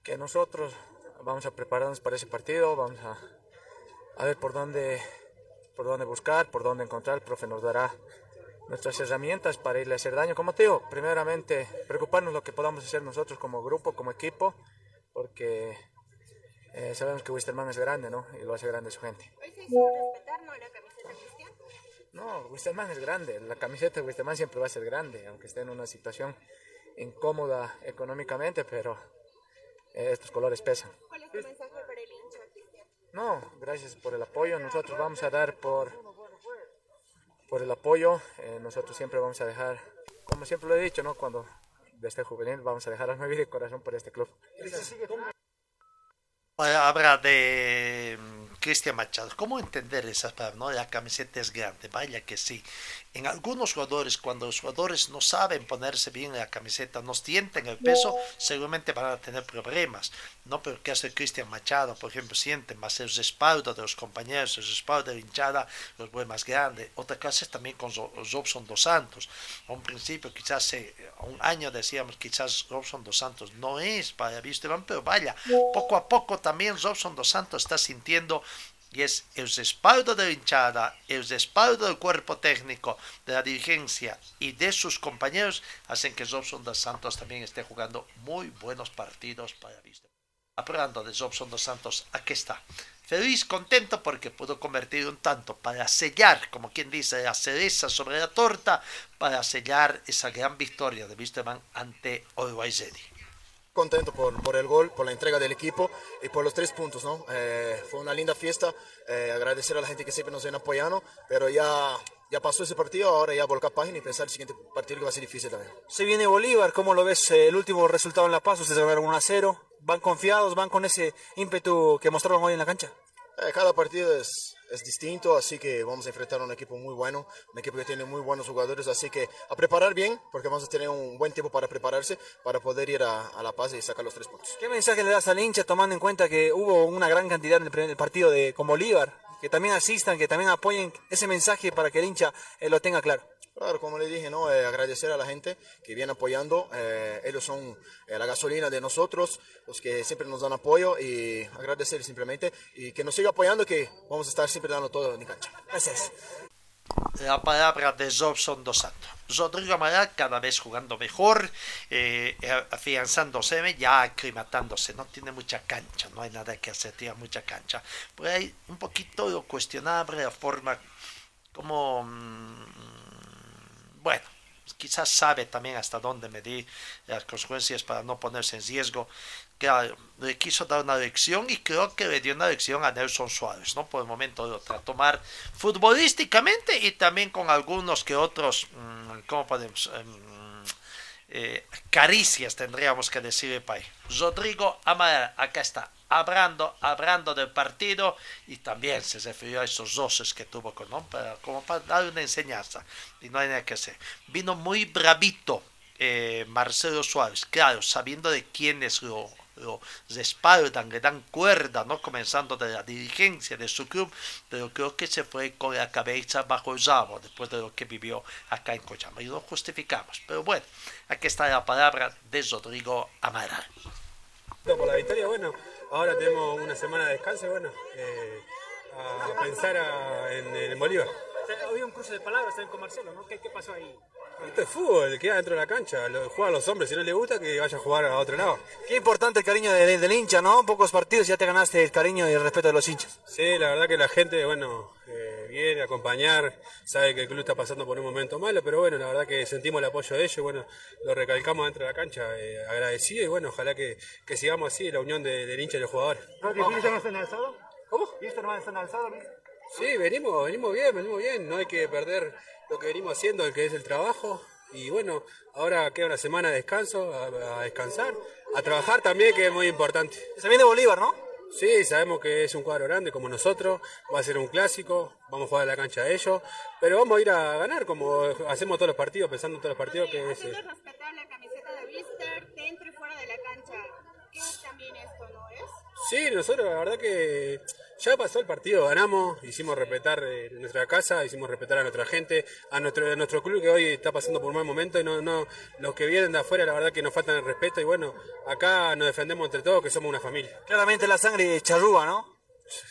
que nosotros vamos a prepararnos para ese partido, vamos a, a ver por dónde, por dónde buscar, por dónde encontrar, el profe nos dará nuestras herramientas para irle a hacer daño. Como te digo, primeramente preocuparnos lo que podamos hacer nosotros como grupo, como equipo, porque eh, sabemos que Wisterman es grande, ¿no? Y lo hace grande su gente. No, Wisterman es grande. La camiseta de Wisterman siempre va a ser grande, aunque esté en una situación incómoda económicamente, pero eh, estos colores pesan. ¿Cuál es tu mensaje para el hincha, No, gracias por el apoyo. Nosotros vamos a dar por, por el apoyo. Eh, nosotros siempre vamos a dejar, como siempre lo he dicho, ¿no? Cuando desde juvenil vamos a dejar alma, vida y corazón por este club. Habla de Cristian Machado. ¿Cómo entender esas palabras? ¿no? La camiseta es grande, vaya que sí. En algunos jugadores, cuando los jugadores no saben ponerse bien la camiseta, no sienten el peso, seguramente van a tener problemas. ¿no? Pero ¿qué hace Cristian Machado? Por ejemplo, sienten más el respaldo de los compañeros, el respaldo de la hinchada, los vuelve más grande. Otra cosa es también con Robson Dos Santos. A un principio, quizás hace un año decíamos, quizás Robson Dos Santos no es para Wisterman, pero vaya, poco a poco también Robson Dos Santos está sintiendo y es el respaldo de la hinchada, el respaldo del cuerpo técnico, de la dirigencia y de sus compañeros, hacen que Robson dos Santos también esté jugando muy buenos partidos para Vista. Hablando de Robson dos Santos, aquí está. Feliz, contento porque pudo convertir un tanto para sellar, como quien dice, la cereza sobre la torta, para sellar esa gran victoria de Wisterman ante Always contento por, por, el gol, por la entrega del equipo y por los tres puntos, ¿no? Eh, fue una linda fiesta, eh, agradecer a la gente que siempre nos viene apoyando, pero ya, ya pasó ese partido, ahora ya volcar página y pensar el siguiente partido que va a ser difícil también. Se viene Bolívar, ¿cómo lo ves? Eh, el último resultado en La Paz, ustedes ganaron 1 a 0, ¿van confiados, van con ese ímpetu que mostraron hoy en la cancha? cada partido es, es distinto, así que vamos a enfrentar a un equipo muy bueno, un equipo que tiene muy buenos jugadores, así que a preparar bien, porque vamos a tener un buen tiempo para prepararse, para poder ir a, La Paz y sacar los tres puntos. ¿Qué mensaje le das al hincha tomando en cuenta que hubo una gran cantidad en el partido de, con Bolívar? Que también asistan, que también apoyen ese mensaje para que el hincha eh, lo tenga claro. Claro, como le dije, ¿no? Eh, agradecer a la gente que viene apoyando. Eh, ellos son eh, la gasolina de nosotros, los que siempre nos dan apoyo y agradecer simplemente y que nos siga apoyando, que vamos a estar siempre dando todo en cancha. Gracias. La palabra de Robson Dos Santos. Rodrigo Amaral cada vez jugando mejor, afianzándose, ya aclimatándose. No tiene mucha cancha, no hay nada que hacer, tiene mucha cancha. Pero hay un poquito cuestionable la forma como mm, bueno, quizás sabe también hasta dónde medir las consecuencias para no ponerse en riesgo. Claro, le quiso dar una lección y creo que le dio una lección a Nelson Suárez, ¿no? Por el momento lo trató mal futbolísticamente y también con algunos que otros, mm, ¿cómo podemos? Eh, caricias, tendríamos que decir para Rodrigo Amaral, acá está, hablando, hablando del partido y también se refirió a esos roces que tuvo con ¿no? Para- como para una enseñanza y no hay nada que hacer. Vino muy bravito eh, Marcelo Suárez, claro, sabiendo de quiénes lo, lo respaldan, le dan cuerda, ¿no? Comenzando de la dirigencia de su club, pero creo que se fue con la cabeza bajo el rabo después de lo que vivió acá en Cochabamba y lo justificamos. Pero bueno, aquí está la palabra de Rodrigo Amaral. por la victoria, bueno, ahora tenemos una semana de descanso y bueno, eh, a pensar a- en, en Bolívar. Había un cruce de palabras también con Marcelo, ¿no? ¿Qué, qué pasó ahí? Esto es fútbol, queda dentro de la cancha, lo juegan los hombres, si no les gusta que vaya a jugar a otro lado. Qué importante el cariño de- del hincha, ¿no? Pocos partidos y ya te ganaste el cariño y el respeto de los hinchas. Sí, la verdad que la gente, bueno, eh, viene a acompañar, sabe que el club está pasando por un momento malo, pero bueno, la verdad que sentimos el apoyo de ellos, bueno, lo recalcamos dentro de la cancha, eh, agradecido y bueno, ojalá que, que sigamos así, la unión de- del hincha y los jugadores. ¿Viste no están alzado? ¿Cómo? ¿Viste no están alzado? Sí, venimos, venimos bien, venimos bien, no hay que perder lo que venimos haciendo, el que es el trabajo. Y bueno, ahora queda una semana de descanso, a, a descansar, a trabajar también, que es muy importante. Se viene Bolívar, ¿no? Sí, sabemos que es un cuadro grande como nosotros, va a ser un clásico, vamos a jugar a la cancha de ellos, pero vamos a ir a ganar como hacemos todos los partidos, pensando en todos los partidos que es... eh, respetar la camiseta de Víster dentro y fuera de la cancha. ¿Qué es también es? Sí, nosotros la verdad que ya pasó el partido, ganamos, hicimos respetar eh, nuestra casa, hicimos respetar a nuestra gente, a nuestro, a nuestro club que hoy está pasando por un mal momento y no, no, los que vienen de afuera la verdad que nos faltan el respeto y bueno, acá nos defendemos entre todos que somos una familia. Claramente la sangre charrúa, ¿no?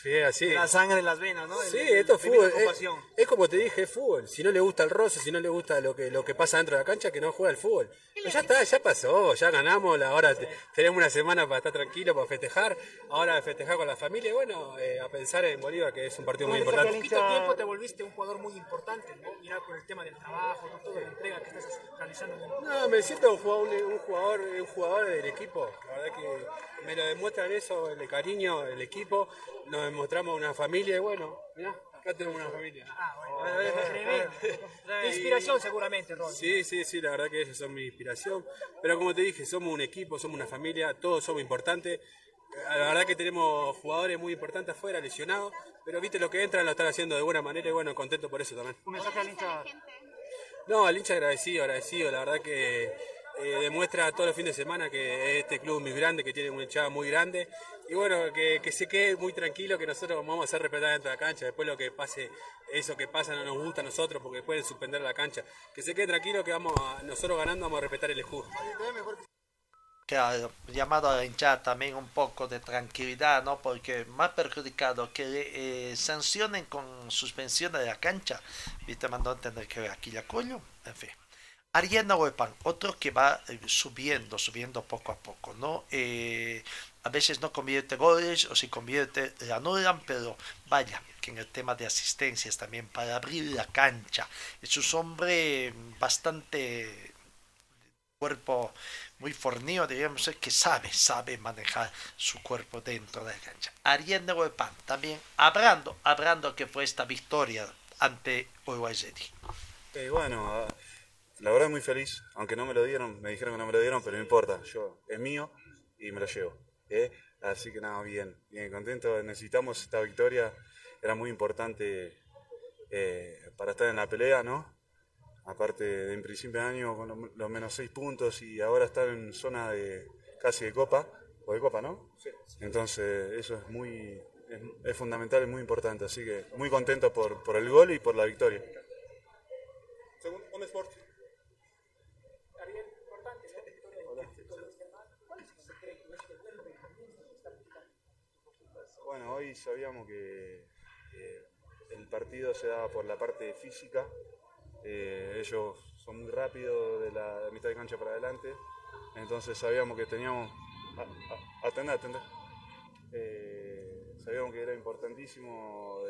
Sí, así. La sangre en las venas, ¿no? El- Sí, esto es fútbol. Es, es como te dije, es fútbol. Si no le gusta el roce, si no le gusta lo que, lo que pasa dentro de la cancha, que no juega el fútbol. Pero ya está, ya pasó, ya ganamos. Ahora te- tenemos una semana para estar tranquilo, para festejar. Ahora festejar con la familia y bueno, eh, a pensar en Bolívar, que es un partido muy importante. poquito tiempo te volviste un jugador muy importante, ¿no? Mira con el tema del trabajo, con toda la entrega que estás realizando. en el- No, me siento un jugador, un jugador, un jugador del equipo. La verdad que me lo demuestran eso, el cariño del equipo. Nos demostramos una familia y bueno, mirá, acá tenemos una familia. Tremendo. La inspiración seguramente, Ron. Sí, sí, sí, la verdad que ellos son mi inspiración. Pero como te dije, somos un equipo, somos una familia, todos somos importantes. La verdad que tenemos jugadores muy importantes afuera, lesionados, pero viste lo que entran lo están haciendo de buena manera y bueno, contento por eso también. Un mensaje al hincha. No, al hincha agradecido, agradecido, la verdad que eh, demuestra todos los fines de semana que este club es muy grande, que tiene una hinchada muy grande y bueno, que, que se quede muy tranquilo, que nosotros vamos a hacer respetar dentro de la cancha, después lo que pase, eso que pasa no nos gusta a nosotros porque pueden suspender la cancha, que se quede tranquilo que vamos a, nosotros ganando vamos a respetar el escudo. Claro, llamado a la hinchada también un poco de tranquilidad, ¿no? Porque más perjudicado que le, eh, sancionen con suspensión de la cancha. Viste, mandó a entender que aquí la coño, en fin. Ariana Huepan, otro que va eh, subiendo, subiendo poco a poco, ¿no? Eh, a veces no convierte goles o si convierte la anulan, pero vaya, que en el tema de asistencias también para abrir la cancha. Es un hombre bastante cuerpo muy fornido, diríamos, eh, que sabe, sabe manejar su cuerpo dentro de la cancha. Ariel Huepan, también hablando, hablando que fue esta victoria ante Uruguay. Eh, bueno, ah, la verdad muy feliz, aunque no me lo dieron, me dijeron que no me lo dieron, pero no importa, yo es mío y me lo llevo. ¿Eh? Así que nada, bien, bien contento, necesitamos esta victoria, era muy importante eh, para estar en la pelea, ¿no? Aparte de en principio de año con lo- los menos seis puntos y ahora estar en zona de casi de copa, o de copa, ¿no? Entonces eso es muy, es, es fundamental y muy importante, así que muy contento por, por el gol y por la victoria. Segundo, Bueno, hoy sabíamos que eh, el partido se daba por la parte física. Eh, ellos son muy rápidos de la mitad de cancha para adelante. Entonces sabíamos que teníamos. Atender, atender. Eh, sabíamos que era importantísimo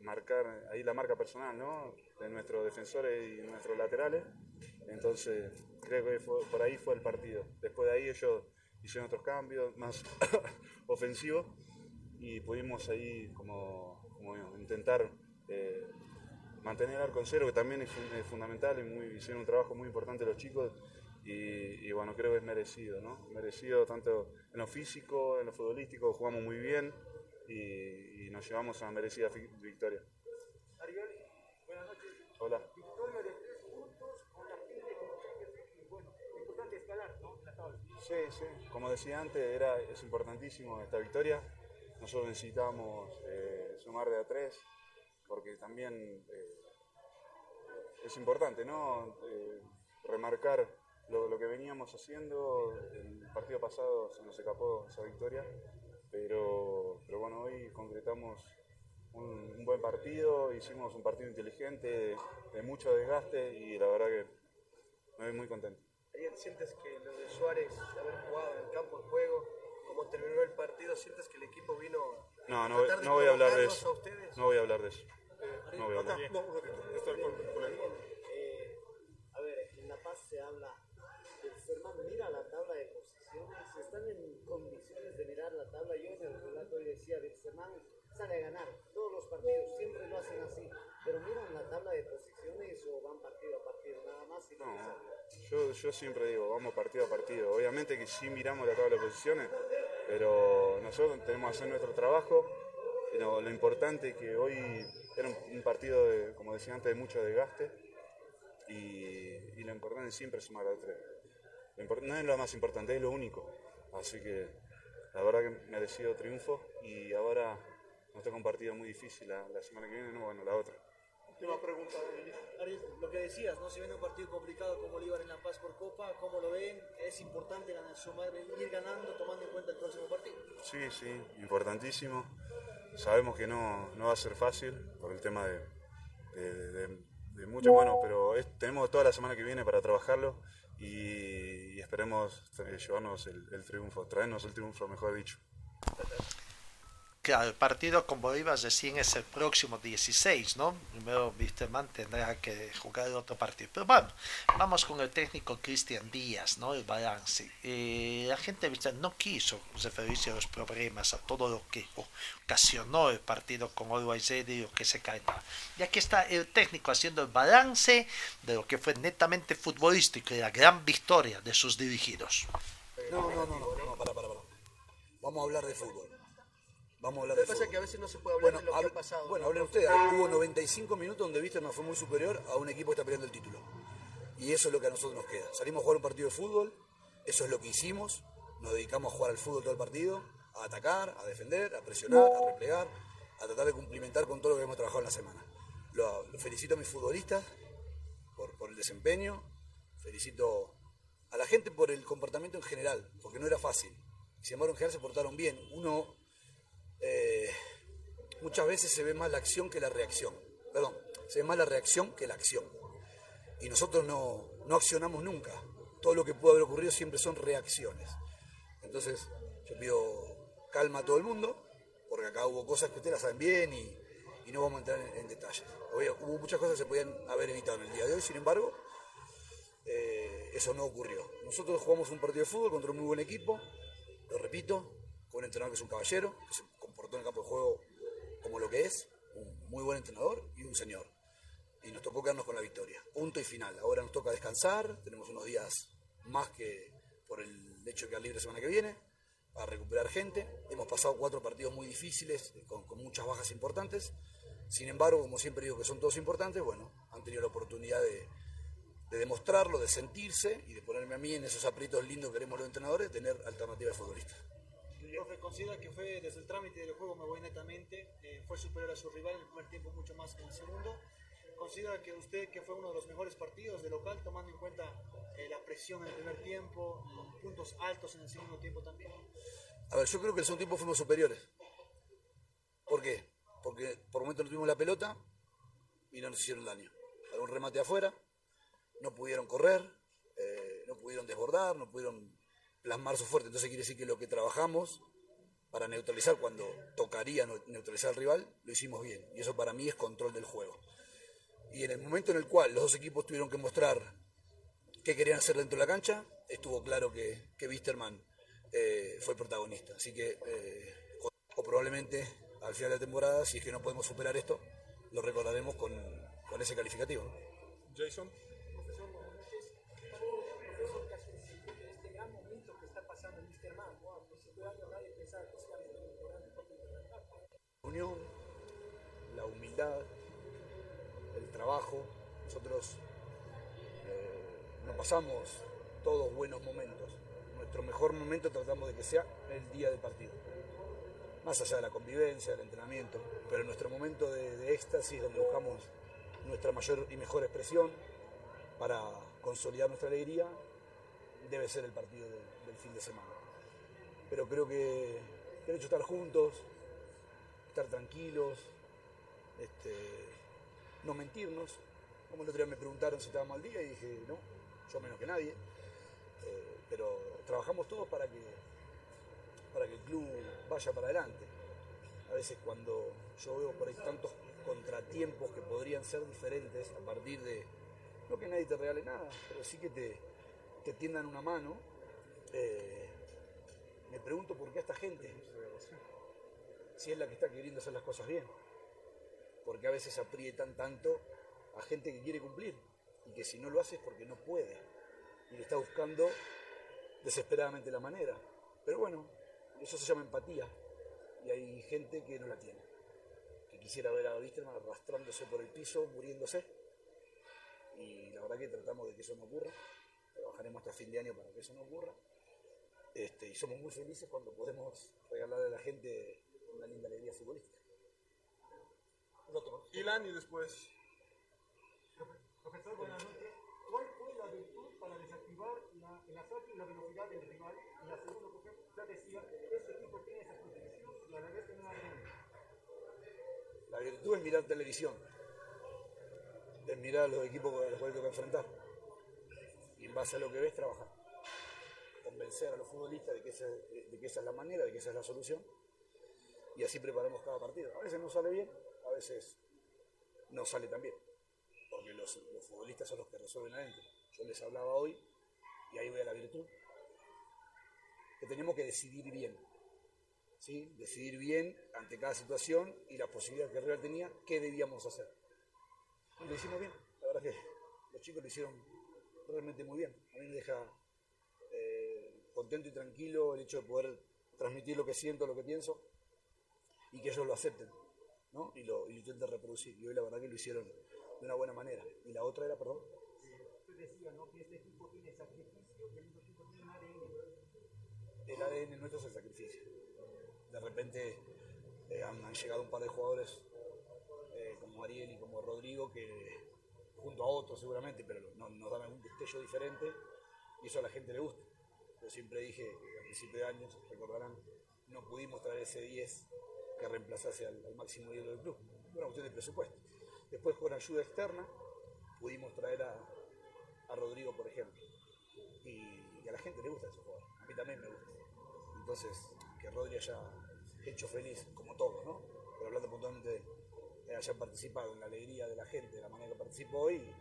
marcar ahí la marca personal, ¿no? De nuestros defensores y nuestros laterales. Entonces creo que por ahí fue el partido. Después de ahí ellos hicieron otros cambios más ofensivos y pudimos ahí como, como intentar eh, mantener el arco en cero, que también es, fun- es fundamental, y muy, hicieron un trabajo muy importante los chicos y, y bueno, creo que es merecido, ¿no? Merecido tanto en lo físico, en lo futbolístico, jugamos muy bien y, y nos llevamos a una merecida victoria. Ariel, buenas noches. Hola. Victoria de tres puntos con la gente con mucha gente y bueno, importante es escalar, ¿no? En la tabla. Sí, sí. Como decía antes, era, es importantísimo esta victoria. Nosotros necesitamos eh, sumar de a tres, porque también eh, es importante, ¿no? Eh, remarcar lo, que veníamos haciendo. El partido pasado se nos escapó esa victoria, pero, pero bueno, hoy concretamos un, buen partido, hicimos un partido inteligente, de, mucho desgaste y la verdad que me voy muy contento. ¿sientes que lo de Suárez, haber jugado en el campo de juego, cómo terminó el partido, sientes que el equipo vino No, a no, voy- tratar de no voy a hablar de eso. a ustedes? No voy a hablar de eso. No voy a hablar. Eh, a ver, en La Paz se habla Sermán mira la tabla de posiciones, están en condiciones de mirar la tabla. Yo en el relato hoy decía, Sermán sale a ganar todos los partidos, siempre lo hacen así, pero miran la tabla de posiciones o van partido a partido, No, yo, yo siempre digo, vamos partido a partido. Obviamente que sí miramos la tabla de posiciones, pero nosotros tenemos que hacer nuestro trabajo. Pero lo importante es que hoy era un, partido, de, como decía antes, de mucho desgaste y, lo importante es siempre sumar a tres. Lo no es lo más importante, es lo único. Así que la verdad que merecido triunfo y ahora nos toca un partido muy difícil la, la semana que viene, no, bueno, la otra. Última pregunta, Ariel, lo que decías, ¿no? Si viene un partido complicado como Bolívar en La Paz por Copa, ¿cómo lo ven? Es importante ganar, sumar, ir ganando, tomando en cuenta el próximo partido. Sí, sí, importantísimo. Sabemos que no, no va a ser fácil por el tema de, de, de- de mucho, bueno, pero es- tenemos toda la semana que viene para trabajarlo y, y esperemos eh, llevarnos el, el triunfo, traernos el triunfo, mejor dicho. Claro, el partido con Bolívar recién es el próximo 16, ¿no? Primero Wisterman tendrá que jugar otro partido. Pero bueno, vamos con el técnico Cristian Díaz, ¿no? El balance. Eh, la gente no quiso referirse a los problemas, a todo lo que ocasionó el partido con Ready y lo que se cae. Y aquí está el técnico haciendo el balance de lo que fue netamente futbolístico y la gran victoria de sus dirigidos. No, no, no, no, no, para, para, para. Vamos a hablar de fútbol. Vamos a hablar Lo de que pasa es que a veces no se puede hablar Bueno, de lo que hable- ha pasado. Bueno, ¿no? hablen ustedes. Hubo 95 minutos donde Wisterman fue muy superior a un equipo que está peleando el título. Y eso es lo que a nosotros nos queda. Salimos a jugar un partido de fútbol, eso es lo que hicimos. Nos dedicamos a jugar al fútbol todo el partido, a atacar, a defender, a presionar, a replegar, a tratar de cumplimentar con todo lo que hemos trabajado en la semana. Lo, lo felicito a mis futbolistas por, por el desempeño, felicito a la gente por el comportamiento en general, porque no era fácil. Sin embargo, en general se portaron bien. Uno eh, muchas veces se ve más la acción que la reacción. Perdón, se ve más la reacción que la acción. Y nosotros no, no accionamos nunca. Todo lo que pudo haber ocurrido siempre son reacciones. Entonces, yo pido calma a todo el mundo, porque acá hubo cosas que ustedes las saben bien y, y no vamos a entrar en, detalles. Obvio, hubo muchas cosas que se podían haber evitado en el día de hoy, sin embargo, eh, eso no ocurrió. Nosotros jugamos un partido de fútbol contra un muy buen equipo, lo repito, con un entrenador que es un caballero, que se comportó en el campo de juego como lo que es, un muy buen entrenador y un señor. Y nos tocó quedarnos con la victoria. Punto y final. Ahora nos toca descansar, tenemos unos días más que por el hecho de quedar libre semana que viene, para recuperar gente. Hemos pasado cuatro partidos muy difíciles, con, con muchas bajas importantes. Sin embargo, como siempre digo que son todos importantes, bueno, han tenido la oportunidad de, de demostrarlo, de sentirse y de ponerme a mí en esos aprietos lindos que queremos los entrenadores, tener alternativas futbolistas. Profe, considera que fue desde el trámite del juego, me voy netamente, eh, fue superior a su rival en el primer tiempo mucho más que en el segundo. ¿Considera que usted que fue uno de los mejores partidos de local, tomando en cuenta eh, la presión en el primer tiempo, puntos altos en el segundo tiempo también? A ver, yo creo que el segundo tiempo fuimos superiores. ¿Por qué? Porque por momentos no tuvimos la pelota y no nos hicieron daño. Para un remate afuera, no pudieron correr, eh, no pudieron desbordar, no pudieron plasmar su fuerte. Entonces quiere decir que lo que trabajamos para neutralizar cuando tocaría neutralizar al rival, lo hicimos bien. Y eso para mí es control del juego. Y en el momento en el cual los dos equipos tuvieron que mostrar qué querían hacer dentro de la cancha, estuvo claro que, que Wisterman eh, fue protagonista. Así que, eh, o, probablemente al final de la temporada, si es que no podemos superar esto, lo recordaremos con, con ese calificativo. Jason. La humildad, el trabajo. Nosotros eh, no pasamos todos buenos momentos. Nuestro mejor momento tratamos de que sea el día del partido. Más allá de la convivencia, del entrenamiento, pero nuestro momento de, de éxtasis donde buscamos nuestra mayor y mejor expresión para consolidar nuestra alegría debe ser el partido de- del fin de semana. Pero creo que que el hecho de estar juntos, estar tranquilos, este, no mentirnos. Como el otro día me preguntaron si estábamos al día y dije, no, yo menos que nadie. Eh, pero trabajamos todos para que, para que el club vaya para adelante. A veces cuando yo veo por ahí tantos contratiempos que podrían ser diferentes a partir de, no que nadie te regale nada, pero sí que te, te tiendan una mano, eh, me pregunto por qué a esta gente, si es la que está queriendo hacer las cosas bien, porque a veces aprietan tanto a gente que quiere cumplir y que si no lo hace es porque no puede. Y le está buscando desesperadamente la manera. Pero bueno, eso se llama empatía. Y hay gente que no la tiene, que quisiera ver a Wisterman arrastrándose por el piso, muriéndose. Y la verdad que tratamos de que eso no ocurra, trabajaremos hasta fin de año para que eso no ocurra. Este, y somos muy felices cuando podemos regalarle a la gente una linda alegría futbolística. Ilan y después. Profesor, buenas noches. ¿Cuál fue la virtud para desactivar la, el ataque y la velocidad del rival? Y la segunda, porque ya decía, este equipo tiene esa protección y a la vez tiene una gran. La virtud es mirar televisión, es mirar los equipos a los cuales toca enfrentar. Y en base a lo que ves, trabajar. Convencer a los futbolistas de que, esa, de que esa es la manera, de que esa es la solución. Y así preparamos cada partido. A veces no sale bien, a veces no sale tan bien. Porque los, los futbolistas son los que resuelven adentro. Yo les hablaba hoy, y ahí voy a la virtud, que tenemos que decidir bien. ¿sí? decidir bien ante cada situación y la posibilidad que Real tenía, qué debíamos hacer. Y lo hicimos bien, la verdad que los chicos lo hicieron realmente muy bien. A mí me deja eh, contento y tranquilo el hecho de poder transmitir lo que siento, lo que pienso y que ellos lo acepten ¿no? y, lo, y lo intenten reproducir. Y hoy la verdad que lo hicieron de una buena manera. Y la otra era, perdón, Usted decía, ¿no? Que este equipo tiene sacrificio y el otro equipo tiene un ADN. el ADN nuestro es el sacrificio. De repente eh, han, han llegado un par de jugadores eh, como Ariel y como Rodrigo que junto a otros seguramente, pero no- nos dan algún destello diferente y eso a la gente le gusta. Yo siempre dije a principios de años, recordarán, no pudimos traer ese 10 que reemplazase al, máximo ídolo del club. Una cuestión de presupuesto. Después con ayuda externa pudimos traer a, a Rodrigo, por ejemplo. Y, a la gente le gusta ese jugador. A mí también me gusta. Entonces, que Rodri haya hecho feliz, como todos, ¿no? Pero hablando puntualmente de haya participado en la alegría de la gente, de la manera que participó hoy,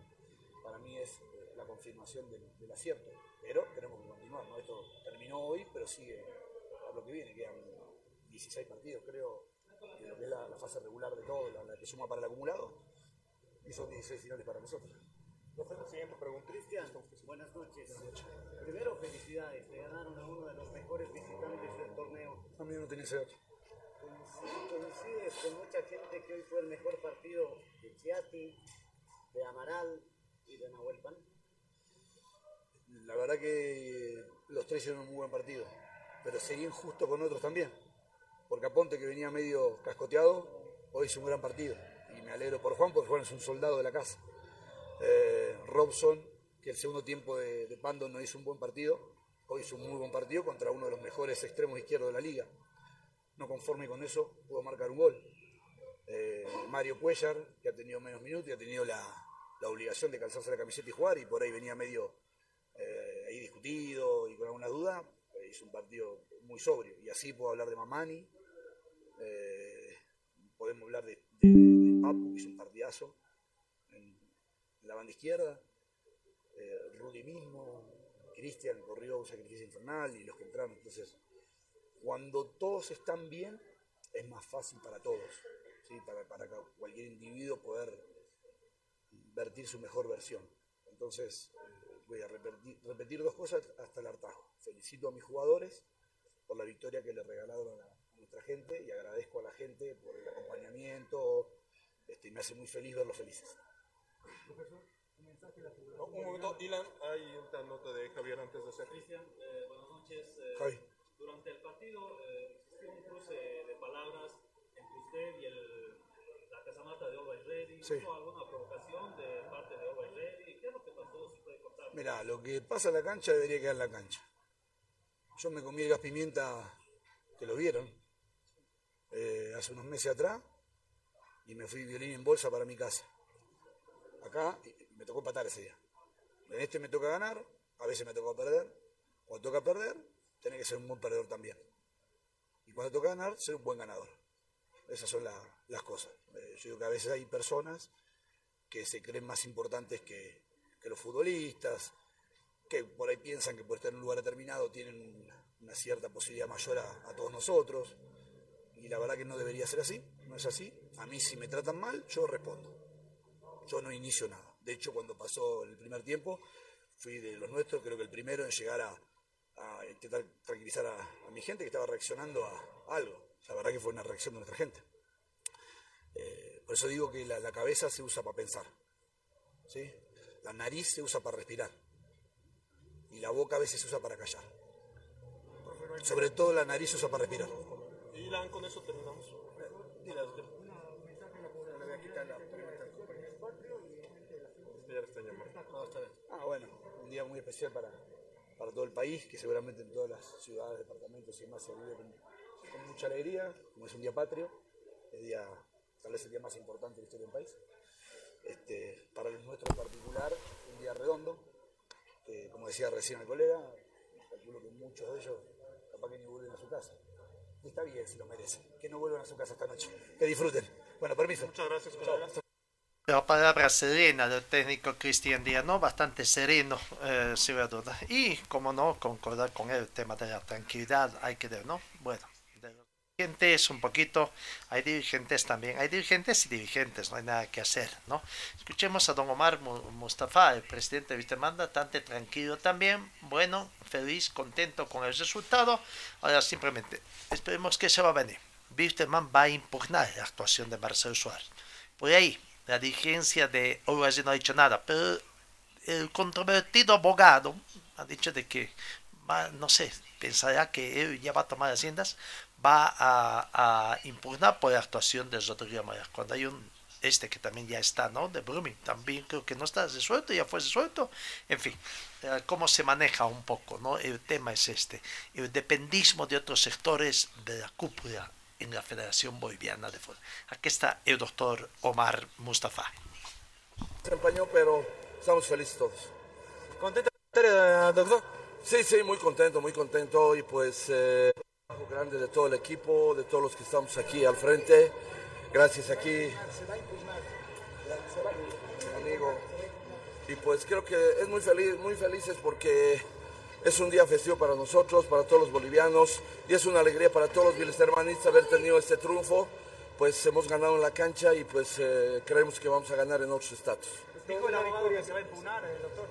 para mí es eh, la confirmación del, del acierto. Pero tenemos que continuar, ¿no? Esto terminó hoy, pero sigue a lo que viene. Quedan 16 partidos, creo, en lo que es la, la fase regular de todo, la, la que suma para el acumulado, y son 16 finales para nosotros. Siguiente pregunta. Cristian, buenas noches. Primero, felicidades. Le ganaron a uno de los mejores visitantes del torneo. A mí no tenía ese dato. Coincides con mucha gente que hoy fue el mejor partido de Chiati, de Amaral y de Nahuel Pan. La verdad que los tres hicieron un muy buen partido, pero sería injusto con otros también. Porque Aponte, que venía medio cascoteado, hoy hizo un gran partido. Y me alegro por Juan, porque Juan es un soldado de la casa. Eh, Robson, que el segundo tiempo de, de no hizo un buen partido, hoy hizo un muy buen partido contra uno de los mejores extremos izquierdos de la liga. No conforme con eso, pudo marcar un gol. Eh, Mario Cuellar, que ha tenido menos minutos y ha tenido la, la obligación de calzarse la camiseta y jugar, y por ahí venía medio eh, ahí discutido y con alguna duda, eh, hizo un partido muy sobrio. Y así puedo hablar de Mamani, eh, podemos hablar de, de- Papu, que hizo un partidazo en, la banda izquierda, eh, Rudy mismo, Cristian corrió un sacrificio infernal y los que entraron. Entonces, cuando todos están bien, es más fácil para todos, ¿sí? para, para cualquier individuo poder vertir su mejor versión. Entonces, eh, voy a repetir, repetir dos cosas hasta el hartazgo. Felicito a mis jugadores por la victoria que le regalaron a nuestra gente y agradezco a la gente por el acompañamiento este, y me hace muy feliz verlos felices. No, un momento, Ilan, hay una nota de Javier antes de hacer. Cristian, eh, buenas noches. Eh, Javi. Durante el partido eh, existió un cruce de palabras entre usted y el, la casamata de Always Ready. Sí. ¿Hubo alguna provocación de parte de Always Ready? ¿Qué es lo que pasó? ¿Se puede contar? Mira, lo que pasa en la cancha debería quedar en la cancha. Yo me comí el gas pimienta, que lo vieron, eh, hace unos meses atrás, y me fui violín en bolsa para mi casa. Acá me tocó empatar ese día. En este me toca ganar, a veces me toca perder. Cuando toca perder, tiene que ser un buen perdedor también. Y cuando toca ganar, ser un buen ganador. Esas son la- las cosas. Eh, yo digo que a veces hay personas que se creen más importantes que, los futbolistas, que por ahí piensan que por estar en un lugar determinado tienen un- una cierta posibilidad mayor a todos nosotros. Y la verdad que no debería ser así, no es así. A mí si me tratan mal, yo respondo. Yo no inicio nada. De hecho, cuando pasó el primer tiempo, fui de los nuestros, creo que el primero en llegar a, intentar tranquilizar a, a mi gente que estaba reaccionando a algo. La verdad que fue una reacción de nuestra gente. Eh, por eso digo que la, la cabeza se usa para pensar. ¿sí? La nariz se usa para respirar. Y la boca a veces se usa para callar. Sobre todo la nariz se usa para respirar. Ilan, con eso terminamos. Dile. Le voy a quitar la Ya le están llamando. Ah, bueno, un día muy especial para, para todo el país, que seguramente en todas las ciudades, departamentos y demás se vive con, con mucha alegría, como es un día patrio, el día, tal vez el día más importante de la historia del país. Este, para los nuestros en particular, un día redondo, que como decía recién el colega, calculo que muchos de ellos capaz que ni vuelven a su casa. Y está bien si lo merecen, que no vuelvan a su casa esta noche, que disfruten. Bueno, permiso. Muchas gracias, Chao. La palabra serena del técnico Cristian Díaz, ¿no? Bastante sereno, eh, sin duda. Y, como no, concordar con él, el tema de la tranquilidad, hay que ver, ¿no? Bueno, dirigentes un poquito, hay dirigentes también, hay dirigentes y dirigentes, no hay nada que hacer, ¿no? Escuchemos a don Omar Mu- Mustafa, el presidente de Wisterman, bastante tranquilo también, bueno, feliz, contento con el resultado. Ahora simplemente, esperemos que se va a venir. Wisterman va a impugnar la actuación de Marcelo Suárez. Por ahí, la dirigencia de Uruguay no ha dicho nada, pero el controvertido abogado ha dicho de que no sé, pensará que él ya va a tomar haciendas, va a, a impugnar por la actuación de Rodrigo Moya. Cuando hay un este que también ya está, ¿no? De Blooming, también creo que no está resuelto, ya fue resuelto. En fin, eh, cómo se maneja un poco, ¿no? El tema es este, el dependismo de otros sectores de la cúpula en la Federación Boliviana de Fútbol. Aquí está el doctor Omar Mustafa. Se empañó, pero estamos felices todos. ¿Contento, doctor? Sí, sí, muy contento, muy contento y pues eh, trabajo grande de todo el equipo, de todos los que estamos aquí al frente. Gracias aquí, amigo. Y pues creo que es muy feliz, muy felices porque es un día festivo para nosotros, para todos los bolivianos y es una alegría para todos los bilstermanistas haber tenido este triunfo. Pues hemos ganado en la cancha y pues eh, creemos que vamos a ganar en otros estatus. Dijo el abogado que se va a impugnar, eh, doctor.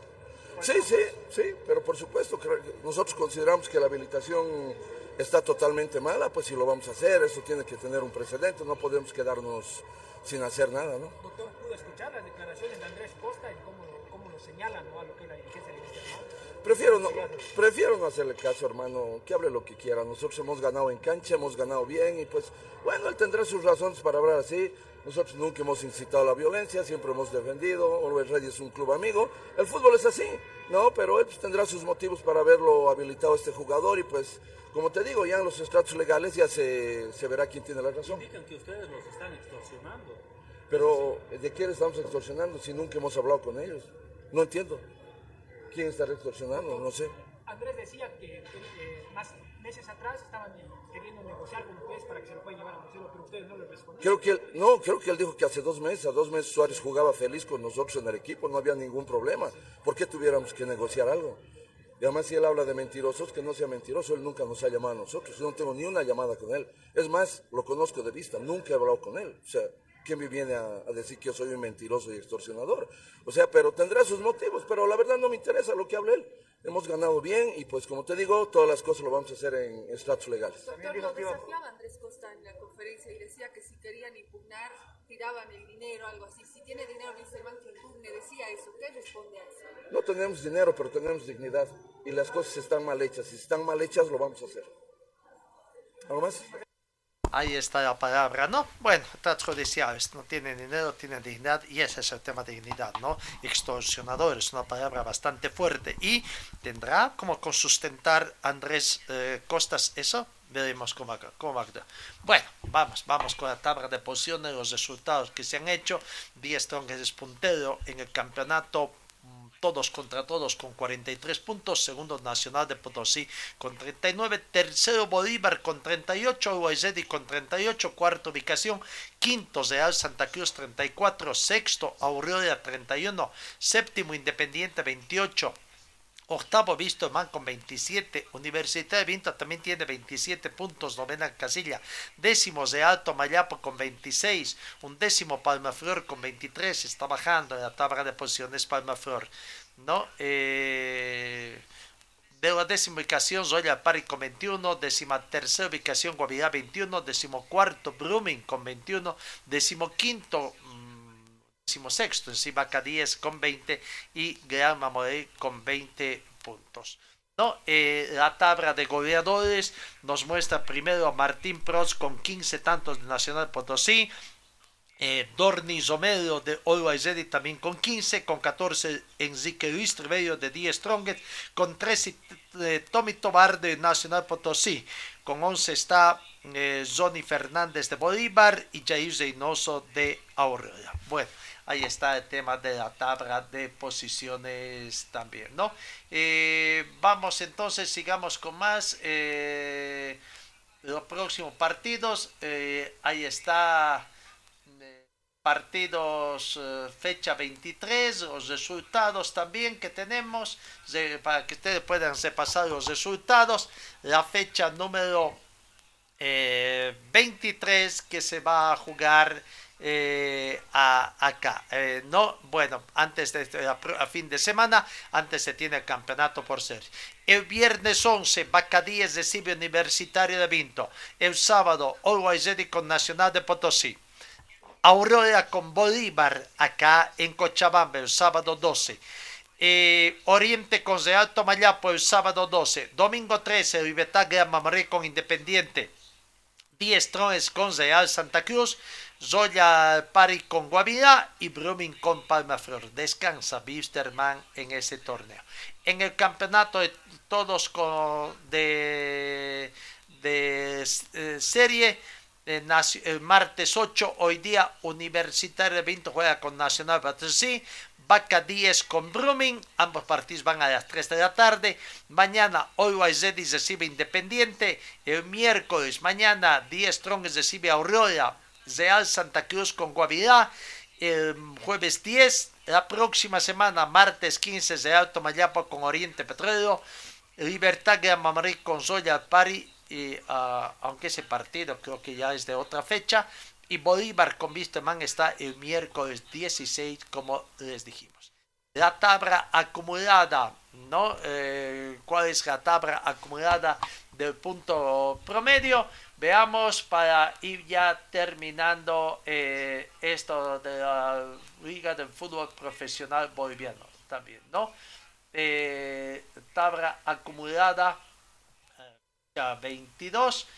Sí, sí, sí, pero por supuesto nosotros consideramos que la habilitación está totalmente mala, pues si lo vamos a hacer, eso tiene que tener un precedente, no podemos quedarnos sin hacer nada, ¿no? Doctor, pudo escuchar las declaraciones de Andrés Costa y cómo, cómo lo señalan ¿no? a lo que es la dirigencia. Prefiero no, prefiero no hacerle caso, hermano, que hable lo que quiera. Nosotros hemos ganado en cancha, hemos ganado bien y pues, bueno, él tendrá sus razones para hablar así. Nosotros nunca hemos incitado a la violencia, siempre hemos defendido. Always Ready es un club amigo. El fútbol es así, ¿no? Pero él pues, tendrá sus motivos para haberlo habilitado a este jugador y pues, como te digo, ya en los estratos legales ya se, se verá quién tiene la razón. Indican que ustedes los están extorsionando. Pero, ¿de qué le estamos extorsionando si nunca hemos hablado con ellos? No entiendo. ¿Quién está extorsionando? No sé. Andrés decía que, que, eh, más meses atrás estaban queriendo negociar con ustedes para que se lo puedan llevar a Marcelo, pero ustedes no le respondieron. Creo que él, no, creo que él dijo que hace dos meses, a dos meses Suárez jugaba feliz con nosotros en el equipo, no había ningún problema. ¿Por qué tuviéramos que negociar algo? Y además si él habla de mentirosos, que no sea mentiroso, él nunca nos ha llamado a nosotros. Yo no tengo ni una llamada con él. Es más, lo conozco de vista, nunca he hablado con él. O sea, ¿quién me viene a, a decir que yo soy un mentiroso y extorsionador? O sea, pero tendrá sus motivos, pero la verdad no me interesa lo que hable él. Hemos ganado bien y pues como te digo, todas las cosas lo vamos a hacer en estratos legales. Doctor, lo desafiaba Andrés Costa en la conferencia y decía que si querían impugnar, tiraban el dinero, algo así. Si tiene dinero, Wilstermann que impugne, decía eso. ¿Qué responde a eso? No tenemos dinero, pero tenemos dignidad y las cosas están mal hechas. Si están mal hechas, lo vamos a hacer. ¿Algo más? Ahí está la palabra, ¿no? Bueno, tratos judiciales no tienen dinero, tienen dignidad y ese es el tema de dignidad, ¿no? Extorsionador es una palabra bastante fuerte y tendrá como sustentar Andrés eh, Costas eso. Veremos cómo, cómo va a quedar. Bueno, vamos, vamos con la tabla de posiciones, los resultados que se han hecho. 10 Strong es puntero en el campeonato todos contra todos con 43 puntos, segundo Nacional de Potosí con 39, tercero Bolívar con 38, Uayzedi con 38, cuarta ubicación, quinto Real Santa Cruz 34, sexto Aurelia 31, séptimo Independiente 28, Octavo Visto Man con 27. Universidad de Vinto también tiene 27 puntos, novena casilla. Décimo de Alto Mayapo con 26. Un décimo Palmaflor con 23. Está bajando en la tabla de posiciones Palmaflor. ¿No? Eh, de la décima ubicación, Zoya Pari con 21, décima tercera ubicación, Guavirá 21, décimo cuarto, Brumming con 21, décimo quinto, sexto encima K10 con 20 y Gran Mamoré con 20 puntos. ¿No? Eh, la tabla de goleadores nos muestra primero a Martín Prost con 15 tantos de Nacional Potosí, eh, Dorni Zomero de Always Ready también con 15, con 14 Enrique Luis Trevello de Die Strongest, con 13 eh, Tommy Tobar de Nacional Potosí, con 11 está eh, Johnny Fernández de Bolívar y Jair Reynoso de Aurora. Bueno, ahí está el tema de la tabla de posiciones también, ¿no? Eh, vamos entonces, sigamos con más. Eh, los próximos partidos, eh, ahí está partidos fecha 23, los resultados también que tenemos, para que ustedes puedan repasar los resultados, la fecha número 23 que se va a jugar eh, acá. Eh, no, bueno, antes de a, fin de semana, antes se tiene el campeonato por ser. El viernes 11, Bacadíes recibe Universitario de Vinto. El sábado, Always Ready con Nacional de Potosí. Aurora con Bolívar acá en Cochabamba el sábado 12. Eh, Oriente con Real Tomayapo el sábado 12. Domingo 13, Libertad Gran Mamoré con Independiente. 10 Trones con Real Santa Cruz. Zoya Pari con Guavirá y Brumming con Palmaflor. Descansa Bisterman en ese torneo. En el campeonato de todos con, de, de eh, serie, el martes 8, hoy día Universitario de Vinto juega con Nacional Battersea. Vaca 10 con Brumming, ambos partidos van a las 3 de la tarde. Mañana Always Ready recibe Independiente. El miércoles, mañana 10 Strong recibe Aurora Real Santa Cruz con Guavirá. El jueves 10, la próxima semana, martes 15, Real Tomayapo con Oriente Petróleo. Libertad Gran Mamoré con Zoya Pari, y, ah, aunque ese partido creo que ya es de otra fecha. Y Bolívar con Visteman está el miércoles 16, como les dijimos. La tabla acumulada, ¿no? Eh, ¿Cuál es la tabla acumulada del punto promedio? Veamos para ir ya terminando eh, esto de la Liga del Fútbol Profesional Boliviano también, ¿no? Eh, tabla acumulada eh, ya 22.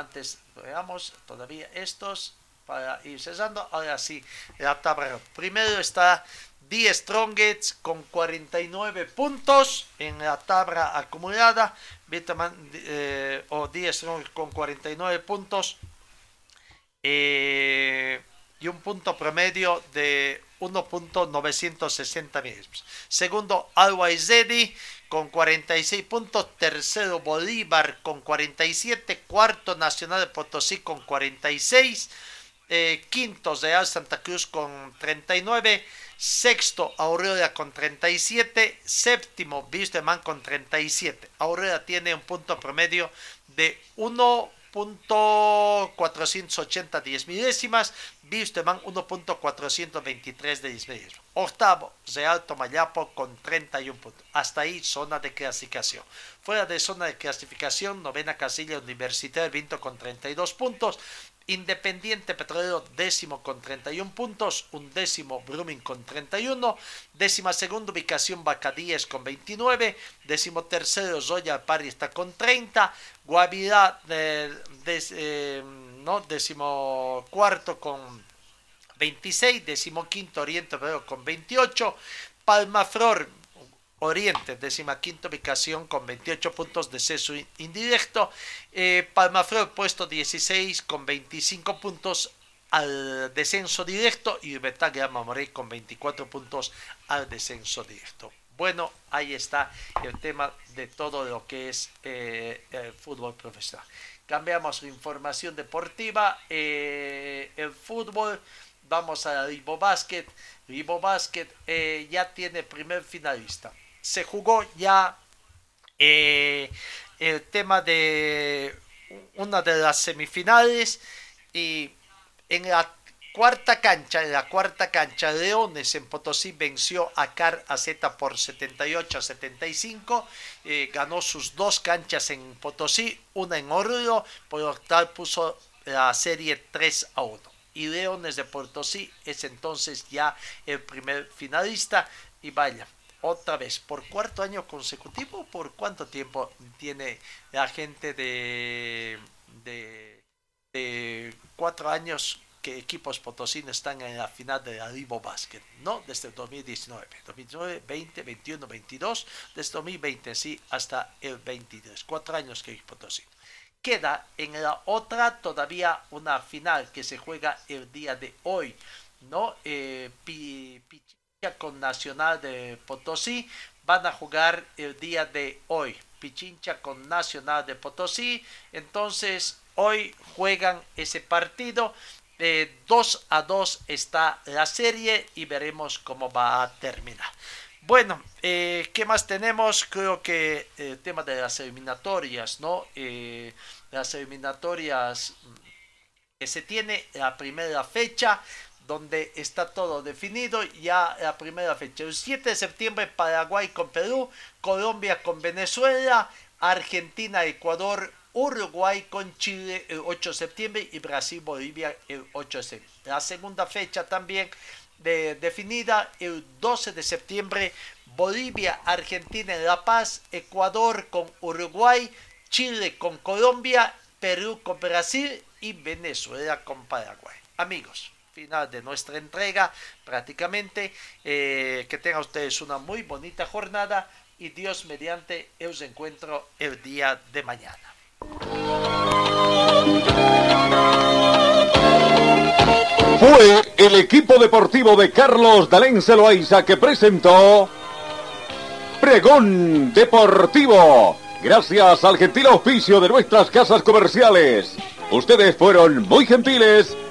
Antes veamos todavía estos para ir cesando. Ahora sí, la tabla. Primero está Die Strongets con 49 puntos en la tabla acumulada. Eh, o Die Strongets con 49 puntos. Eh, y un punto promedio de 1.960 mismos. Segundo, Always Ready con 46 puntos. Tercero, Bolívar con 47. Cuarto, Nacional de Potosí con 46. Eh, quinto, Real Santa Cruz con 39 Sexto, Aurora con 37. Séptimo, Bisteman con 37. Aurora tiene un punto promedio de 1 1.480 10 milésimas, Bisteman 1.423 de 10 milésimas. Octavo, Real Tomayapo con 31 puntos. Hasta ahí zona de clasificación. Fuera de zona de clasificación, novena casilla Universitaria Vinto con 32 puntos. Independiente Petrolero décimo con 31 puntos, un décimo Brumming con 31, décima segunda ubicación Bacadíes con 29, décimo tercero Royal Party está con 30, Guavirá eh, eh, no, décimo cuarto con 26, décimo quinto Oriente Petrolero con 28, Palmaflor Oriente, décima quinta ubicación con 28 puntos de ceso indirecto. Eh, puesto 16 con 25 puntos al descenso directo y Betaglia Mamoré con 24 puntos al descenso directo. Bueno, ahí está el tema de todo lo que es eh, el fútbol profesional. Cambiamos información deportiva. Eh, el fútbol, vamos a Ribo Basket. Ribo Basket eh, ya tiene primer finalista se jugó ya eh, el tema de una de las semifinales y en la cuarta cancha, en la cuarta cancha, Leones en Potosí venció a Car Z por 78 a 75, eh, ganó sus dos canchas en Potosí, una en Oruro, por lo tal puso la serie 3 a 1. Y Leones de Potosí es entonces ya el primer finalista y vaya, otra vez, por cuarto año consecutivo, ¿por cuánto tiempo tiene la gente de, de, cuatro años que equipos potosinos están en la final de la Libo Basket? No, desde el 2019, 2019, 20, 21, 22, desde 2020, sí, hasta el 23, cuatro años que Potosí. Queda en la otra todavía una final que se juega el día de hoy, ¿no? Eh, con Nacional de Potosí van a jugar el día de hoy. Pichincha con Nacional de Potosí. Entonces hoy juegan ese partido. De 2 a 2 está la serie y veremos cómo va a terminar. Bueno, eh, ¿qué más tenemos? Creo que el tema de las eliminatorias, ¿no? Eh, las eliminatorias mm, que se tiene la primera fecha donde está todo definido ya la primera fecha. El 7 de septiembre Paraguay con Perú, Colombia con Venezuela, Argentina, Ecuador, Uruguay con Chile el 8 de septiembre y Brasil, Bolivia el 8 de septiembre. La segunda fecha también de, definida el 12 de septiembre, Bolivia, Argentina en La Paz, Ecuador con Uruguay, Chile con Colombia, Perú con Brasil y Venezuela con Paraguay. Amigos final de nuestra entrega prácticamente. Eh, que tengan ustedes una muy bonita jornada y Dios mediante os encuentro el día de mañana. Fue el equipo deportivo de Carlos Dalén Celoaiza que presentó Pregón Deportivo. Gracias al gentil oficio de nuestras casas comerciales. Ustedes fueron muy gentiles